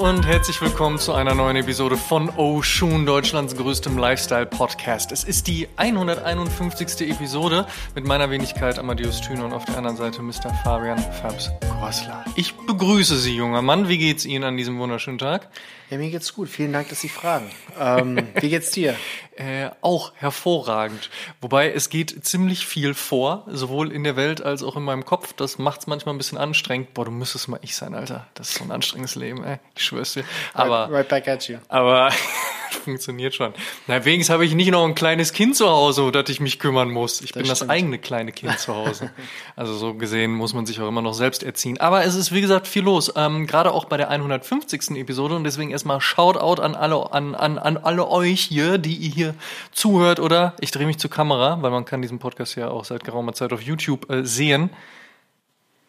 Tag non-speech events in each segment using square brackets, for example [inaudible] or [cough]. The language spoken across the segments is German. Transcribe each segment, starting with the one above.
und herzlich willkommen zu einer neuen Episode von Oshun, Deutschlands größtem Lifestyle-Podcast. Es ist die 151. Episode mit meiner Wenigkeit Amadeus Thüne und auf der anderen Seite Mr. Fabian Fabs Gorsler. Ich begrüße Sie, junger Mann. Wie geht's Ihnen an diesem wunderschönen Tag? Ja, mir geht's gut. Vielen Dank, dass Sie fragen. Ähm, wie geht's dir? [laughs] Äh, auch hervorragend. Wobei es geht ziemlich viel vor, sowohl in der Welt als auch in meinem Kopf. Das macht's manchmal ein bisschen anstrengend. Boah, du müsstest mal ich sein, Alter. Das ist so ein anstrengendes Leben, ey. Ich schwör's dir. Aber, right, right back at you. Aber [laughs] funktioniert schon. Na, wenigstens habe ich nicht noch ein kleines Kind zu Hause, um das ich mich kümmern muss. Ich das bin stimmt. das eigene kleine Kind zu Hause. [laughs] Also so gesehen muss man sich auch immer noch selbst erziehen. Aber es ist, wie gesagt, viel los. Ähm, Gerade auch bei der 150. Episode und deswegen erstmal Shoutout an alle, an, an, an alle euch hier, die ihr hier zuhört oder ich drehe mich zur Kamera, weil man kann diesen Podcast ja auch seit geraumer Zeit auf YouTube äh, sehen.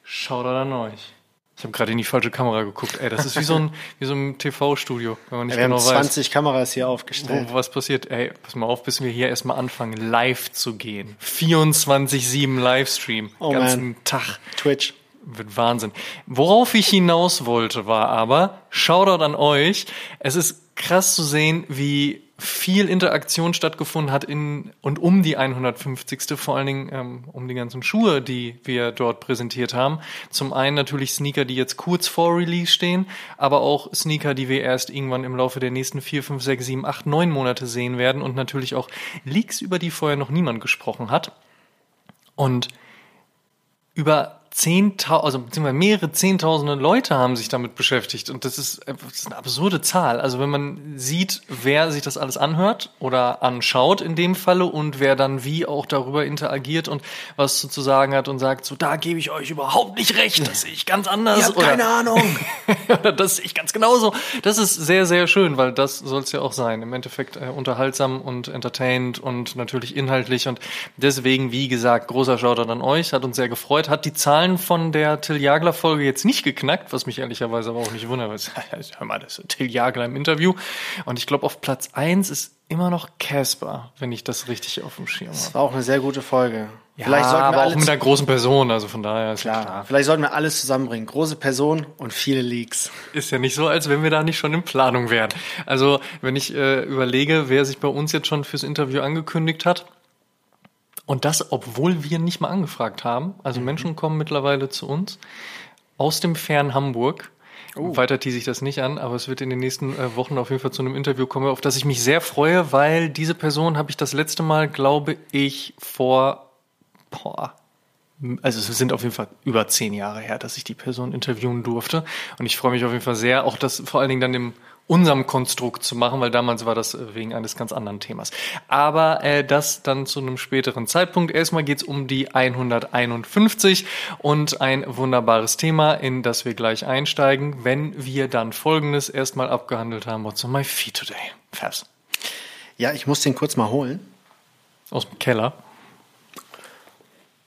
Schaut an euch. Ich habe gerade in die falsche Kamera geguckt. Ey, das ist wie so ein, [laughs] wie so ein TV-Studio, wenn man nicht ja, wir genau haben 20 weiß, Kameras hier aufgestellt. Wo, was passiert? Ey, pass mal auf, bis wir hier erstmal anfangen, live zu gehen. 24-7 Livestream. Oh ganzen man. Tag. Twitch. Wird Wahnsinn. Worauf ich hinaus wollte, war aber, Shoutout an euch. Es ist krass zu sehen, wie viel Interaktion stattgefunden hat in und um die 150. Vor allen Dingen ähm, um die ganzen Schuhe, die wir dort präsentiert haben. Zum einen natürlich Sneaker, die jetzt kurz vor Release stehen, aber auch Sneaker, die wir erst irgendwann im Laufe der nächsten vier, fünf, sechs, sieben, acht, neun Monate sehen werden und natürlich auch Leaks, über die vorher noch niemand gesprochen hat. Und über Zehntausend, also beziehungsweise mehrere Zehntausende Leute haben sich damit beschäftigt und das ist, das ist eine absurde Zahl. Also wenn man sieht, wer sich das alles anhört oder anschaut in dem Falle und wer dann wie auch darüber interagiert und was zu sagen hat und sagt, so da gebe ich euch überhaupt nicht recht, das sehe ich ganz anders. Ihr habt oder, keine Ahnung. [laughs] das sehe ich ganz genauso. Das ist sehr, sehr schön, weil das soll es ja auch sein. Im Endeffekt äh, unterhaltsam und entertained und natürlich inhaltlich und deswegen, wie gesagt, großer Shoutout an euch, hat uns sehr gefreut, hat die Zahlen Zahlen von der Till Jagler Folge jetzt nicht geknackt, was mich ehrlicherweise aber auch nicht wundert. [laughs] Hör mal, das ist Till Jagler im Interview. Und ich glaube, auf Platz eins ist immer noch Casper, wenn ich das richtig auf dem Schirm habe. Das war auch eine sehr gute Folge. Ja, vielleicht sollten aber wir auch mit einer großen Person, also von daher ist klar. klar. Vielleicht sollten wir alles zusammenbringen. Große Person und viele Leaks. Ist ja nicht so, als wenn wir da nicht schon in Planung wären. Also, wenn ich äh, überlege, wer sich bei uns jetzt schon fürs Interview angekündigt hat, und das, obwohl wir nicht mal angefragt haben. Also mhm. Menschen kommen mittlerweile zu uns aus dem fernen Hamburg. Oh. Weiter tease ich das nicht an, aber es wird in den nächsten äh, Wochen auf jeden Fall zu einem Interview kommen, auf das ich mich sehr freue, weil diese Person habe ich das letzte Mal, glaube ich, vor, boah, also es sind auf jeden Fall über zehn Jahre her, dass ich die Person interviewen durfte. Und ich freue mich auf jeden Fall sehr, auch das vor allen Dingen dann im unserem Konstrukt zu machen, weil damals war das äh, wegen eines ganz anderen Themas. Aber äh, das dann zu einem späteren Zeitpunkt. Erstmal geht's um die 151 und ein wunderbares Thema, in das wir gleich einsteigen, wenn wir dann Folgendes erstmal abgehandelt haben. What's on my feet today? Fabs. Ja, ich muss den kurz mal holen. Aus dem Keller.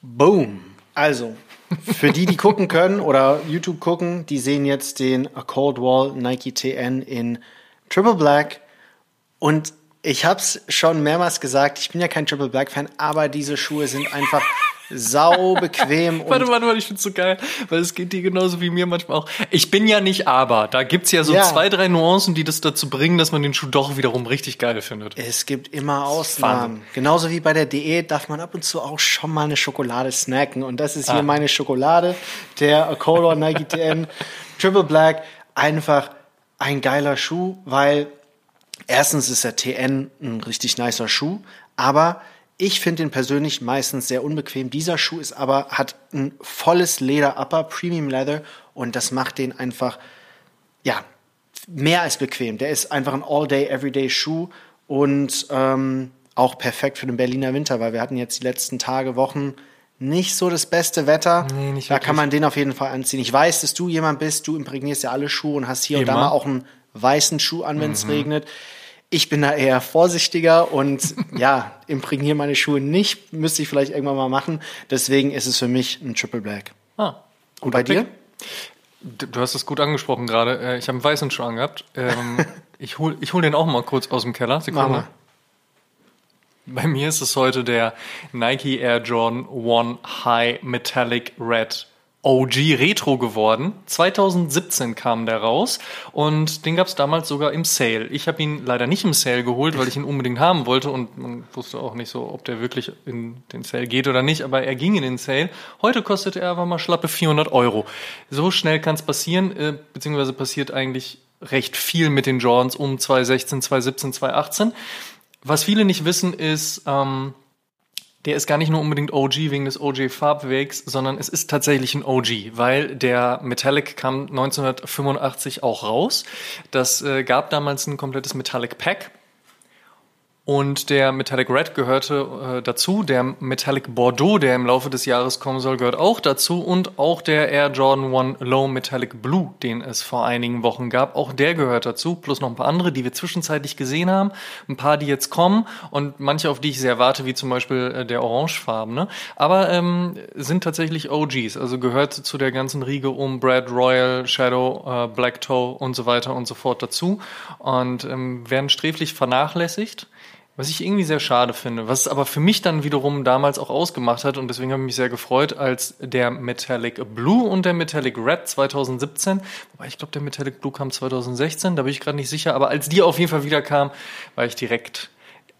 Boom. Also, für die, die gucken können oder YouTube gucken, die sehen jetzt den A Cold Wall Nike TN in Triple Black. Und ich habe es schon mehrmals gesagt, ich bin ja kein Triple Black Fan, aber diese Schuhe sind einfach sau bequem. [laughs] warte, warte, warte, ich find's so geil, weil es geht dir genauso wie mir manchmal auch. Ich bin ja nicht aber. Da gibt's ja so ja. zwei, drei Nuancen, die das dazu bringen, dass man den Schuh doch wiederum richtig geil findet. Es gibt immer Ausnahmen. Genauso wie bei der Diät darf man ab und zu auch schon mal eine Schokolade snacken. Und das ist hier ah. meine Schokolade, der Color Nike TN [laughs] Triple Black. Einfach ein geiler Schuh, weil erstens ist der TN ein richtig nicer Schuh, aber ich finde den persönlich meistens sehr unbequem. Dieser Schuh ist aber, hat ein volles Leder Upper, Premium Leather und das macht den einfach, ja, mehr als bequem. Der ist einfach ein All-Day, Everyday Schuh und ähm, auch perfekt für den Berliner Winter, weil wir hatten jetzt die letzten Tage, Wochen nicht so das beste Wetter. Nee, nicht da kann man den auf jeden Fall anziehen. Ich weiß, dass du jemand bist, du imprägnierst ja alle Schuhe und hast hier Immer. und da mal auch einen weißen Schuh an, wenn es mhm. regnet. Ich bin da eher vorsichtiger und [laughs] ja, imprägniere meine Schuhe nicht. Müsste ich vielleicht irgendwann mal machen. Deswegen ist es für mich ein Triple Black. Ah, und bei dir? Du hast es gut angesprochen gerade. Äh, ich habe einen weißen Schuh angehabt. Ähm, [laughs] ich hole ich hol den auch mal kurz aus dem Keller. Sekunde. Bei mir ist es heute der Nike Air Jordan One High Metallic Red OG Retro geworden. 2017 kam der raus und den gab es damals sogar im Sale. Ich habe ihn leider nicht im Sale geholt, weil ich ihn unbedingt haben wollte und man wusste auch nicht so, ob der wirklich in den Sale geht oder nicht, aber er ging in den Sale. Heute kostet er aber mal schlappe 400 Euro. So schnell kann es passieren, äh, beziehungsweise passiert eigentlich recht viel mit den Jordans um 2016, 2017, 2018. Was viele nicht wissen ist, ähm, der ist gar nicht nur unbedingt OG wegen des OG-Farbwegs, sondern es ist tatsächlich ein OG, weil der Metallic kam 1985 auch raus. Das äh, gab damals ein komplettes Metallic Pack und der Metallic Red gehörte äh, dazu. Der Metallic Bordeaux, der im Laufe des Jahres kommen soll, gehört auch dazu. Und auch der Air Jordan 1 Low Metallic Blue, den es vor einigen Wochen gab, auch der gehört dazu. Plus noch ein paar andere, die wir zwischenzeitlich gesehen haben. Ein paar, die jetzt kommen. Und manche, auf die ich sehr warte, wie zum Beispiel äh, der orangefarbene. Aber ähm, sind tatsächlich OGs. Also gehört zu der ganzen Riege um Brad Royal, Shadow, äh, Black Toe und so weiter und so fort dazu. Und ähm, werden sträflich vernachlässigt. Was ich irgendwie sehr schade finde, was es aber für mich dann wiederum damals auch ausgemacht hat und deswegen habe ich mich sehr gefreut, als der Metallic Blue und der Metallic Red 2017, wobei ich glaube, der Metallic Blue kam 2016, da bin ich gerade nicht sicher, aber als die auf jeden Fall wieder kam, war ich direkt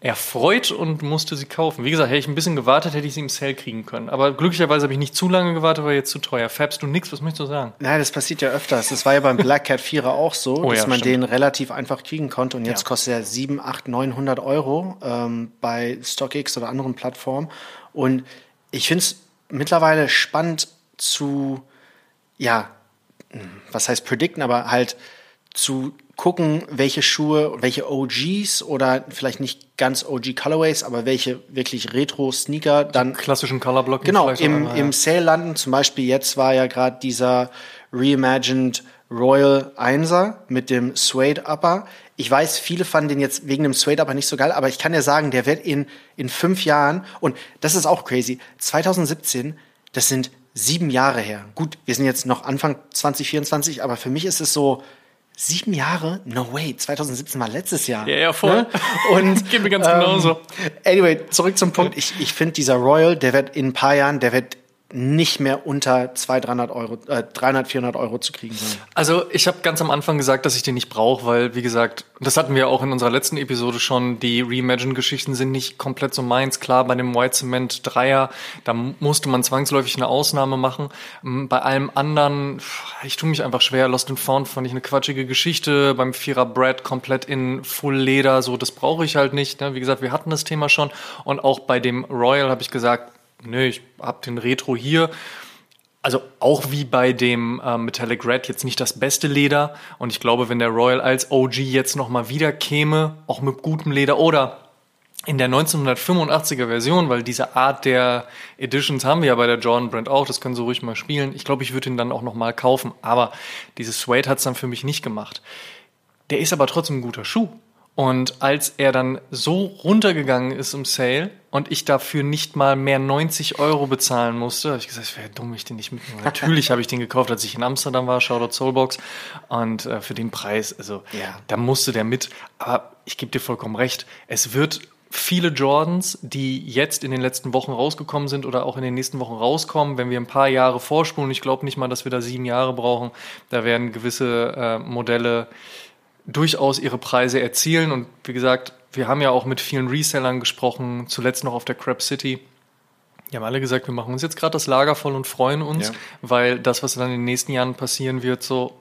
erfreut und musste sie kaufen. Wie gesagt, hätte ich ein bisschen gewartet, hätte ich sie im Sale kriegen können. Aber glücklicherweise habe ich nicht zu lange gewartet, weil jetzt zu teuer. Fabst du nix? Was möchtest du sagen? Nein, das passiert ja öfters. Das war ja beim Black Cat 4er auch so, oh, dass ja, man stimmt. den relativ einfach kriegen konnte. Und jetzt ja. kostet er 7, 8, 900 Euro ähm, bei StockX oder anderen Plattformen. Und ich finde es mittlerweile spannend zu, ja, was heißt predikten, aber halt zu gucken, welche Schuhe, welche OGs oder vielleicht nicht ganz OG Colorways, aber welche wirklich Retro-Sneaker dann. Klassischen Colorblock. Genau, im, im Sale landen. Zum Beispiel jetzt war ja gerade dieser Reimagined Royal 1er mit dem Suede Upper. Ich weiß, viele fanden den jetzt wegen dem Suede Upper nicht so geil, aber ich kann dir sagen, der wird in, in fünf Jahren, und das ist auch crazy, 2017, das sind sieben Jahre her. Gut, wir sind jetzt noch Anfang 2024, aber für mich ist es so, Sieben Jahre? No way. 2017 war letztes Jahr. Ja, ja, voll. Ne? Und [laughs] geht mir ganz ähm, genauso. Anyway, zurück zum Punkt. Ich, ich finde dieser Royal, der wird in ein paar Jahren, der wird nicht mehr unter 200, 300 Euro, äh, 300, 400 Euro zu kriegen sein. Also ich habe ganz am Anfang gesagt, dass ich den nicht brauche, weil wie gesagt, das hatten wir auch in unserer letzten Episode schon, die Reimagine-Geschichten sind nicht komplett so meins. Klar, bei dem White Cement Dreier, da musste man zwangsläufig eine Ausnahme machen. Bei allem anderen, ich tue mich einfach schwer. Lost and Found fand ich eine quatschige Geschichte. Beim Vierer Brad komplett in Full Leder, so das brauche ich halt nicht. Ne? Wie gesagt, wir hatten das Thema schon. Und auch bei dem Royal habe ich gesagt, nee, ich habe den Retro hier. Also auch wie bei dem äh, Metallic Red jetzt nicht das beste Leder. Und ich glaube, wenn der Royal als OG jetzt nochmal wieder käme, auch mit gutem Leder oder in der 1985er Version, weil diese Art der Editions haben wir ja bei der Jordan Brand auch, das können sie ruhig mal spielen. Ich glaube, ich würde ihn dann auch nochmal kaufen, aber dieses Suede hat es dann für mich nicht gemacht. Der ist aber trotzdem ein guter Schuh. Und als er dann so runtergegangen ist im Sale und ich dafür nicht mal mehr 90 Euro bezahlen musste, habe ich gesagt, es wäre dumm, ich den nicht mitnehme. [laughs] Natürlich habe ich den gekauft, als ich in Amsterdam war, Shoutout Soulbox. Und äh, für den Preis, also ja. da musste der mit. Aber ich gebe dir vollkommen recht, es wird viele Jordans, die jetzt in den letzten Wochen rausgekommen sind oder auch in den nächsten Wochen rauskommen, wenn wir ein paar Jahre vorspulen, ich glaube nicht mal, dass wir da sieben Jahre brauchen, da werden gewisse äh, Modelle durchaus ihre Preise erzielen. Und wie gesagt, wir haben ja auch mit vielen Resellern gesprochen, zuletzt noch auf der Crab City. Die haben alle gesagt, wir machen uns jetzt gerade das Lager voll und freuen uns, ja. weil das, was dann in den nächsten Jahren passieren wird, so,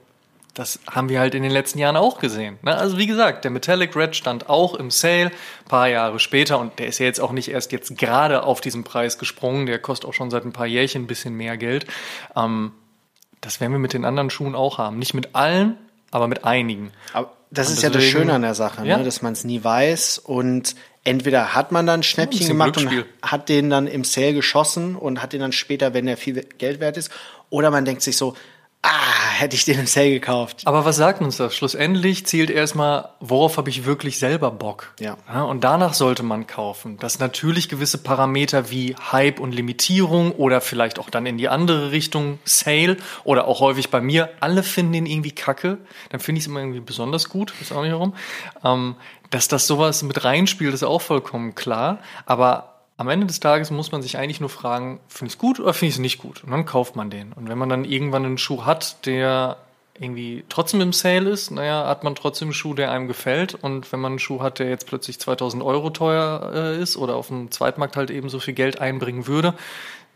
das haben wir halt in den letzten Jahren auch gesehen. Ne? Also wie gesagt, der Metallic Red stand auch im Sale, paar Jahre später und der ist ja jetzt auch nicht erst jetzt gerade auf diesen Preis gesprungen, der kostet auch schon seit ein paar Jährchen ein bisschen mehr Geld. Ähm, das werden wir mit den anderen Schuhen auch haben. Nicht mit allen, aber mit einigen. Aber das und ist ja das Schöne an der Sache, ne? ja? ne? dass man es nie weiß und entweder hat man dann Schnäppchen ja, gemacht und hat den dann im Sale geschossen und hat den dann später, wenn er viel Geld wert ist, oder man denkt sich so, ah, hätte ich den im Sale gekauft. Aber was sagt uns das? Schlussendlich zielt erstmal, worauf habe ich wirklich selber Bock? Ja. ja. Und danach sollte man kaufen. Dass natürlich gewisse Parameter wie Hype und Limitierung oder vielleicht auch dann in die andere Richtung Sale oder auch häufig bei mir, alle finden den irgendwie kacke. Dann finde ich es immer irgendwie besonders gut, ist auch nicht warum. Ähm, dass das sowas mit reinspielt, ist auch vollkommen klar. Aber am Ende des Tages muss man sich eigentlich nur fragen, finde ich es gut oder finde ich es nicht gut? Und dann kauft man den. Und wenn man dann irgendwann einen Schuh hat, der irgendwie trotzdem im Sale ist, naja, hat man trotzdem einen Schuh, der einem gefällt. Und wenn man einen Schuh hat, der jetzt plötzlich 2000 Euro teuer äh, ist oder auf dem Zweitmarkt halt eben so viel Geld einbringen würde,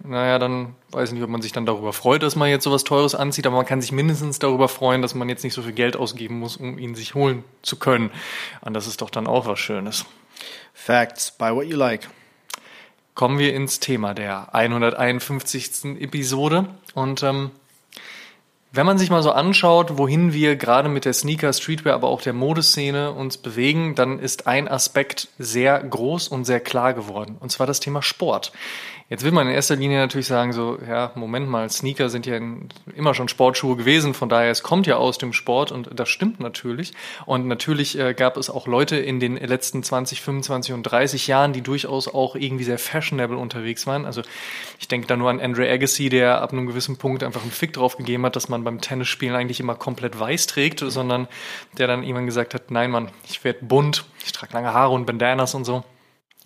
naja, dann weiß ich nicht, ob man sich dann darüber freut, dass man jetzt sowas Teures anzieht, aber man kann sich mindestens darüber freuen, dass man jetzt nicht so viel Geld ausgeben muss, um ihn sich holen zu können. Und das ist doch dann auch was Schönes. Facts, buy what you like. Kommen wir ins Thema der 151. Episode und ähm, wenn man sich mal so anschaut, wohin wir gerade mit der Sneaker, Streetwear, aber auch der Modeszene uns bewegen, dann ist ein Aspekt sehr groß und sehr klar geworden. Und zwar das Thema Sport. Jetzt will man in erster Linie natürlich sagen, so, ja, Moment mal, Sneaker sind ja immer schon Sportschuhe gewesen, von daher, es kommt ja aus dem Sport und das stimmt natürlich. Und natürlich äh, gab es auch Leute in den letzten 20, 25 und 30 Jahren, die durchaus auch irgendwie sehr fashionable unterwegs waren. Also ich denke da nur an Andre Agassi, der ab einem gewissen Punkt einfach einen Fick drauf gegeben hat, dass man beim Tennisspielen eigentlich immer komplett weiß trägt, sondern der dann irgendwann gesagt hat, nein Mann, ich werde bunt, ich trage lange Haare und Bandanas und so.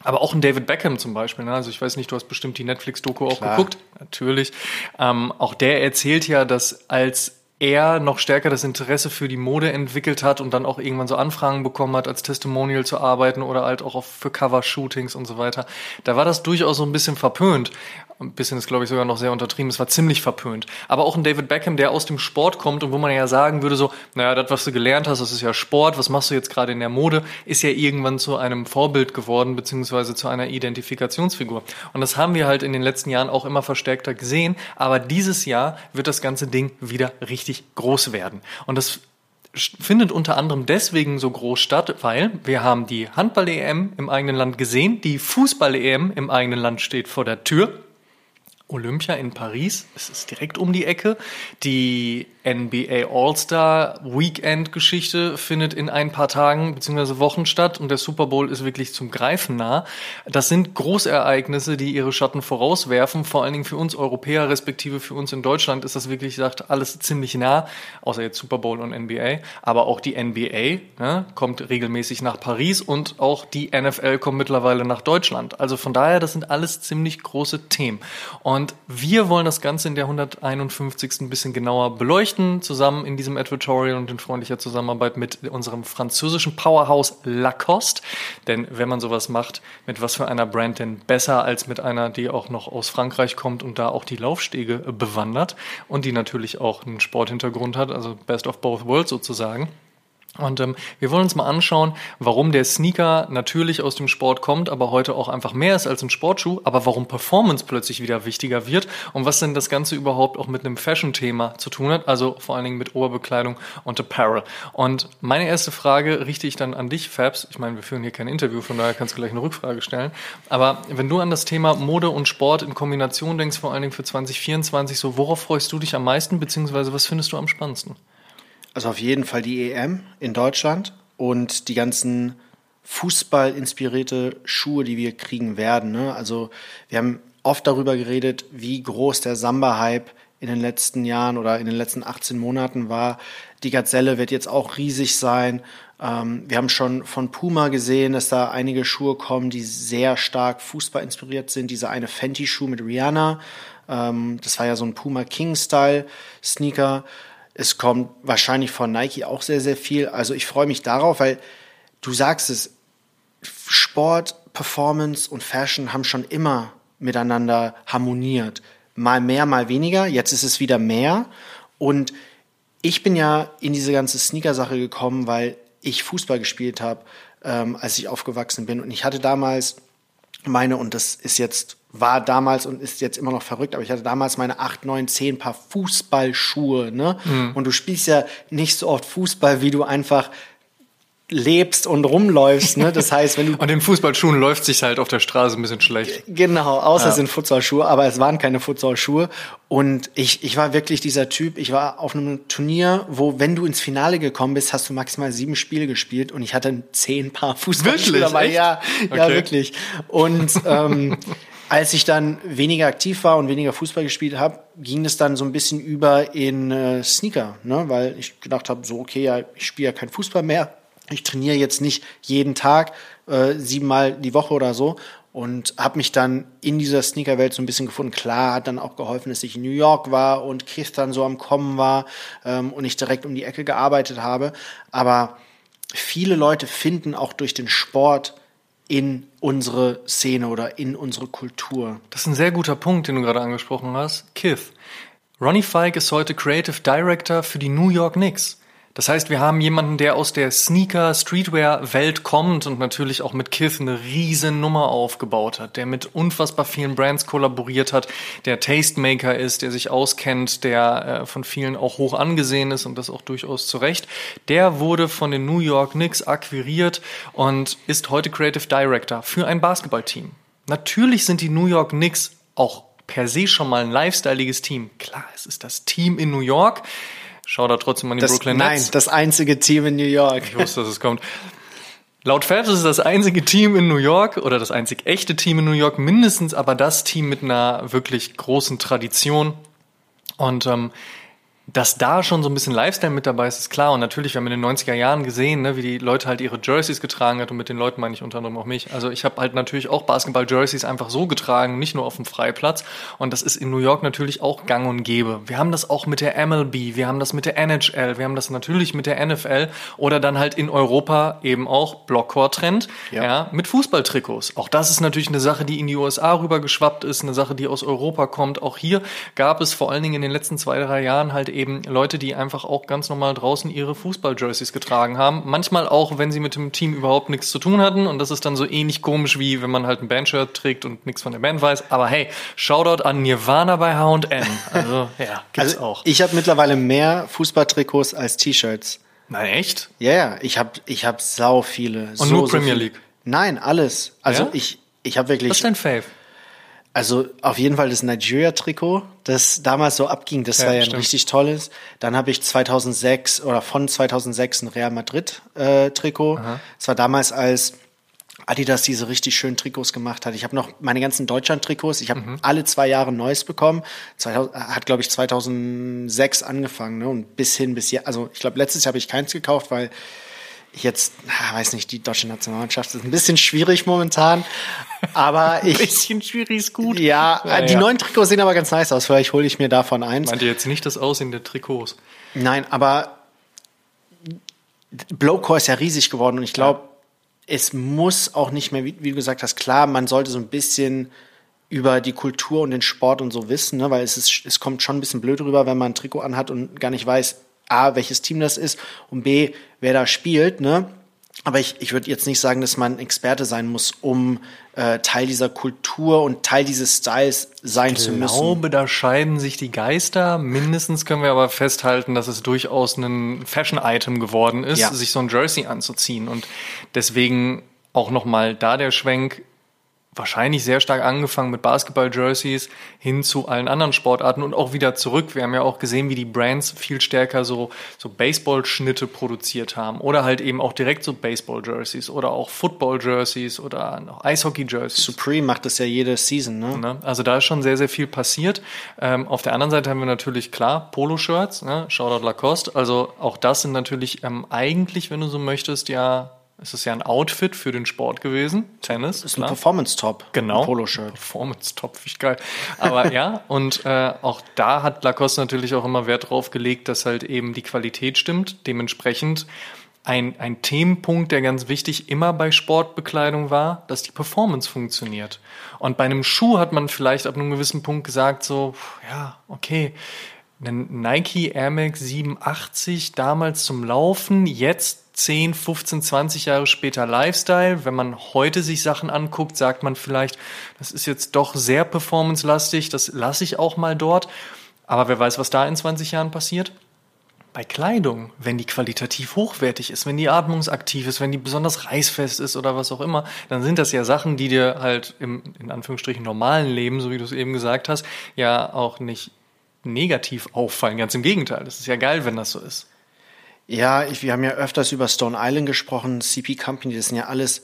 Aber auch ein David Beckham zum Beispiel. Ne? Also ich weiß nicht, du hast bestimmt die Netflix-Doku auch Klar. geguckt. Natürlich. Ähm, auch der erzählt ja, dass als er noch stärker das Interesse für die Mode entwickelt hat und dann auch irgendwann so Anfragen bekommen hat, als Testimonial zu arbeiten oder halt auch für Cover-Shootings und so weiter. Da war das durchaus so ein bisschen verpönt ein bisschen ist, glaube ich, sogar noch sehr untertrieben. Es war ziemlich verpönt. Aber auch ein David Beckham, der aus dem Sport kommt und wo man ja sagen würde, so, naja, das, was du gelernt hast, das ist ja Sport, was machst du jetzt gerade in der Mode, ist ja irgendwann zu einem Vorbild geworden, beziehungsweise zu einer Identifikationsfigur. Und das haben wir halt in den letzten Jahren auch immer verstärkter gesehen. Aber dieses Jahr wird das ganze Ding wieder richtig groß werden. Und das findet unter anderem deswegen so groß statt, weil wir haben die Handball-EM im eigenen Land gesehen, die Fußball-EM im eigenen Land steht vor der Tür. Olympia in Paris. Es ist direkt um die Ecke. Die NBA All-Star Weekend Geschichte findet in ein paar Tagen bzw. Wochen statt und der Super Bowl ist wirklich zum Greifen nah. Das sind Großereignisse, die ihre Schatten vorauswerfen. Vor allen Dingen für uns Europäer, respektive für uns in Deutschland ist das wirklich, sagt, alles ziemlich nah. Außer jetzt Super Bowl und NBA. Aber auch die NBA ne, kommt regelmäßig nach Paris und auch die NFL kommt mittlerweile nach Deutschland. Also von daher, das sind alles ziemlich große Themen. Und wir wollen das Ganze in der 151. ein bisschen genauer beleuchten berichten, zusammen in diesem Advertorial und in freundlicher Zusammenarbeit mit unserem französischen Powerhouse Lacoste. Denn wenn man sowas macht, mit was für einer Brand denn besser als mit einer, die auch noch aus Frankreich kommt und da auch die Laufstege bewandert und die natürlich auch einen Sporthintergrund hat, also Best of Both Worlds sozusagen. Und ähm, wir wollen uns mal anschauen, warum der Sneaker natürlich aus dem Sport kommt, aber heute auch einfach mehr ist als ein Sportschuh, aber warum Performance plötzlich wieder wichtiger wird und was denn das Ganze überhaupt auch mit einem Fashion-Thema zu tun hat, also vor allen Dingen mit Oberbekleidung und Apparel. Und meine erste Frage richte ich dann an dich, Fabs. Ich meine, wir führen hier kein Interview, von daher kannst du gleich eine Rückfrage stellen. Aber wenn du an das Thema Mode und Sport in Kombination denkst, vor allen Dingen für 2024, so worauf freust du dich am meisten, beziehungsweise was findest du am spannendsten? Also auf jeden Fall die EM in Deutschland und die ganzen Fußball-inspirierte Schuhe, die wir kriegen werden. Ne? Also wir haben oft darüber geredet, wie groß der Samba-Hype in den letzten Jahren oder in den letzten 18 Monaten war. Die Gazelle wird jetzt auch riesig sein. Ähm, wir haben schon von Puma gesehen, dass da einige Schuhe kommen, die sehr stark Fußball inspiriert sind. Dieser eine Fenty-Schuh mit Rihanna, ähm, das war ja so ein Puma King-Style-Sneaker. Es kommt wahrscheinlich von Nike auch sehr, sehr viel. Also ich freue mich darauf, weil du sagst es, Sport, Performance und Fashion haben schon immer miteinander harmoniert. Mal mehr, mal weniger. Jetzt ist es wieder mehr. Und ich bin ja in diese ganze Sneaker-Sache gekommen, weil ich Fußball gespielt habe, ähm, als ich aufgewachsen bin. Und ich hatte damals meine, und das ist jetzt war damals und ist jetzt immer noch verrückt, aber ich hatte damals meine acht, neun, zehn Paar Fußballschuhe, ne? Mhm. Und du spielst ja nicht so oft Fußball, wie du einfach lebst und rumläufst, ne? Das heißt, wenn du [laughs] und in Fußballschuhen läuft sich halt auf der Straße ein bisschen schlecht. Genau, außer ja. es sind Futsalschuhe, aber es waren keine Futsalschuhe und ich ich war wirklich dieser Typ, ich war auf einem Turnier, wo wenn du ins Finale gekommen bist, hast du maximal sieben Spiele gespielt und ich hatte zehn Paar Fußballschuhe wirklich? dabei. Ja, okay. ja wirklich. Und ähm, [laughs] als ich dann weniger aktiv war und weniger Fußball gespielt habe, ging es dann so ein bisschen über in äh, Sneaker, ne? weil ich gedacht habe, so okay, ja, ich spiele ja kein Fußball mehr, ich trainiere jetzt nicht jeden Tag, äh, siebenmal die Woche oder so und habe mich dann in dieser Sneakerwelt so ein bisschen gefunden. Klar, hat dann auch geholfen, dass ich in New York war und Keith dann so am Kommen war ähm, und ich direkt um die Ecke gearbeitet habe. Aber viele Leute finden auch durch den Sport in unsere Szene oder in unsere Kultur. Das ist ein sehr guter Punkt, den du gerade angesprochen hast. Kith. Ronnie Fike ist heute Creative Director für die New York Knicks. Das heißt, wir haben jemanden, der aus der Sneaker, Streetwear-Welt kommt und natürlich auch mit Kith eine riesen Nummer aufgebaut hat, der mit unfassbar vielen Brands kollaboriert hat, der Tastemaker ist, der sich auskennt, der äh, von vielen auch hoch angesehen ist und das auch durchaus zu Recht. Der wurde von den New York Knicks akquiriert und ist heute Creative Director für ein Basketballteam. Natürlich sind die New York Knicks auch per se schon mal ein lifestyleiges Team. Klar, es ist das Team in New York. Schau da trotzdem an die das, Brooklyn Nets. Nein, das einzige Team in New York. Ich wusste, dass es kommt. Laut Fabs ist es das einzige Team in New York oder das einzig echte Team in New York, mindestens aber das Team mit einer wirklich großen Tradition. Und ähm, dass da schon so ein bisschen Lifestyle mit dabei ist, ist klar. Und natürlich, wir haben in den 90er Jahren gesehen, ne, wie die Leute halt ihre Jerseys getragen hat. Und mit den Leuten meine ich unter anderem auch mich. Also ich habe halt natürlich auch Basketball-Jerseys einfach so getragen, nicht nur auf dem Freiplatz. Und das ist in New York natürlich auch gang und gäbe. Wir haben das auch mit der MLB, wir haben das mit der NHL, wir haben das natürlich mit der NFL oder dann halt in Europa eben auch Blockcore-Trend ja. ja. mit Fußballtrikots. Auch das ist natürlich eine Sache, die in die USA rübergeschwappt ist, eine Sache, die aus Europa kommt. Auch hier gab es vor allen Dingen in den letzten zwei, drei Jahren halt eben Leute, die einfach auch ganz normal draußen ihre Fußball-Jerseys getragen haben. Manchmal auch, wenn sie mit dem Team überhaupt nichts zu tun hatten. Und das ist dann so ähnlich komisch, wie wenn man halt ein Bandshirt trägt und nichts von der Band weiß. Aber hey, Shoutout an Nirvana bei H&M. Also, ja, gibt's also, auch. Ich habe mittlerweile mehr Fußballtrikots als T-Shirts. Nein, echt? Ja, yeah, ich habe ich hab sau viele. Und so, nur so Premier viele. League? Nein, alles. Also Ja? ich, ich habe wirklich... Was ist dein Fave? Also auf jeden Fall das Nigeria-Trikot, das damals so abging, das Ja, war ja stimmt. ein richtig tolles. Dann habe ich 2006 oder von 2006 ein Real Madrid-Trikot. Das war damals als Adidas diese richtig schönen Trikots gemacht hat. Ich habe noch meine ganzen Deutschland-Trikots. Ich habe Mhm. alle zwei Jahre neues bekommen. 2000, hat glaube ich 2006 angefangen ne? und bis hin bis hier. Also ich glaube letztes Jahr habe ich keins gekauft, weil jetzt weiß nicht, die deutsche Nationalmannschaft ist ein bisschen schwierig momentan. Aber [laughs] ich Bisschen schwierig ist gut. ja, Ja, die ja. neuen Trikots sehen aber ganz nice aus. Vielleicht hole ich mir davon eins. Meint ihr jetzt nicht das Aussehen der Trikots? Nein, aber Blowcore ist ja riesig geworden und ich glaube, es muss auch nicht mehr, wie, wie du gesagt hast, klar, man sollte so ein bisschen über die Kultur und den Sport und so wissen, ne? weil es, ist, es kommt schon ein bisschen blöd rüber, wenn man ein Trikot anhat und gar nicht weiß, A, welches Team das ist und B, wer da spielt. Ne? Aber ich, ich würde jetzt nicht sagen, dass man Experte sein muss, um äh, Teil dieser Kultur und Teil dieses Styles sein zu Ich müssen. glaube, da scheiden sich die Geister. Mindestens können wir aber festhalten, dass es durchaus ein Fashion-Item geworden ist, Ja. sich so ein Jersey anzuziehen. Und deswegen auch nochmal da der Schwenk, wahrscheinlich sehr stark angefangen mit Basketball-Jerseys hin zu allen anderen Sportarten und auch wieder zurück. Wir haben ja auch gesehen, wie die Brands viel stärker so, so Baseball-Schnitte produziert haben oder halt eben auch direkt so Baseball-Jerseys oder auch Football-Jerseys oder noch Eishockey-Jerseys. Supreme macht das ja jede Season, ne? Ne? Also da ist schon sehr, sehr viel passiert. Ähm, auf der anderen Seite haben wir natürlich klar Poloshirts, ne? Shoutout Lacoste. Also auch das sind natürlich ähm, eigentlich, wenn du so möchtest, ja, es ist ja ein Outfit für den Sport gewesen. Tennis, ist ein Performance-Top. Genau. Ein Poloshirt. Performance-Top, ich geil. Aber [laughs] ja, und äh, auch da hat Lacoste natürlich auch immer Wert drauf gelegt, dass halt eben die Qualität stimmt. Dementsprechend ein, ein Themenpunkt, der ganz wichtig immer bei Sportbekleidung war, dass die Performance funktioniert. Und bei einem Schuh hat man vielleicht ab einem gewissen Punkt gesagt, so, ja, okay, ein Nike Air Max 87 damals zum Laufen, jetzt 10, 15, 20 Jahre später Lifestyle. Wenn man heute sich Sachen anguckt, sagt man vielleicht, das ist jetzt doch sehr performancelastig, das lasse ich auch mal dort. Aber wer weiß, was da in 20 Jahren passiert? Bei Kleidung, wenn die qualitativ hochwertig ist, wenn die atmungsaktiv ist, wenn die besonders reißfest ist oder was auch immer, dann sind das ja Sachen, die dir halt im, in Anführungsstrichen, normalen Leben, so wie du es eben gesagt hast, ja auch nicht negativ auffallen. Ganz im Gegenteil. Das ist ja geil, wenn das so ist. Ja, ich, wir haben ja öfters über Stone Island gesprochen, CP Company, das sind ja alles,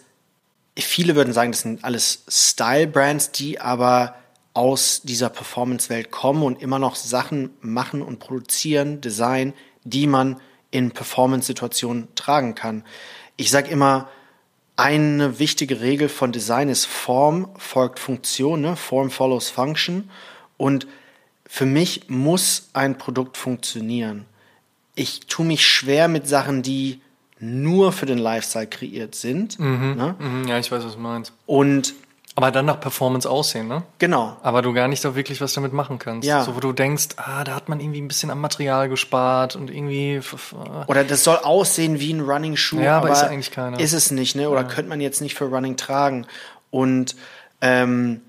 viele würden sagen, das sind alles Style-Brands, die aber aus dieser Performance-Welt kommen und immer noch Sachen machen und produzieren, Design, die man in Performance-Situationen tragen kann. Ich sag immer, eine wichtige Regel von Design ist Form folgt Funktion, ne? Form follows Function. Und für mich muss ein Produkt funktionieren. Ich tue mich schwer mit Sachen, die nur für den Lifestyle kreiert sind. Mhm, ne? Mhm, ja, ich weiß, was du meinst. Und aber dann nach Performance aussehen, ne? Genau. Aber du gar nicht so wirklich was damit machen kannst. Ja. So, wo du denkst, ah, da hat man irgendwie ein bisschen am Material gespart und irgendwie. Oder das soll aussehen wie ein Running-Schuh, ja, aber, aber ist eigentlich keiner. Ist es nicht, ne? Oder ja. könnte man jetzt nicht für Running tragen. Und ähm,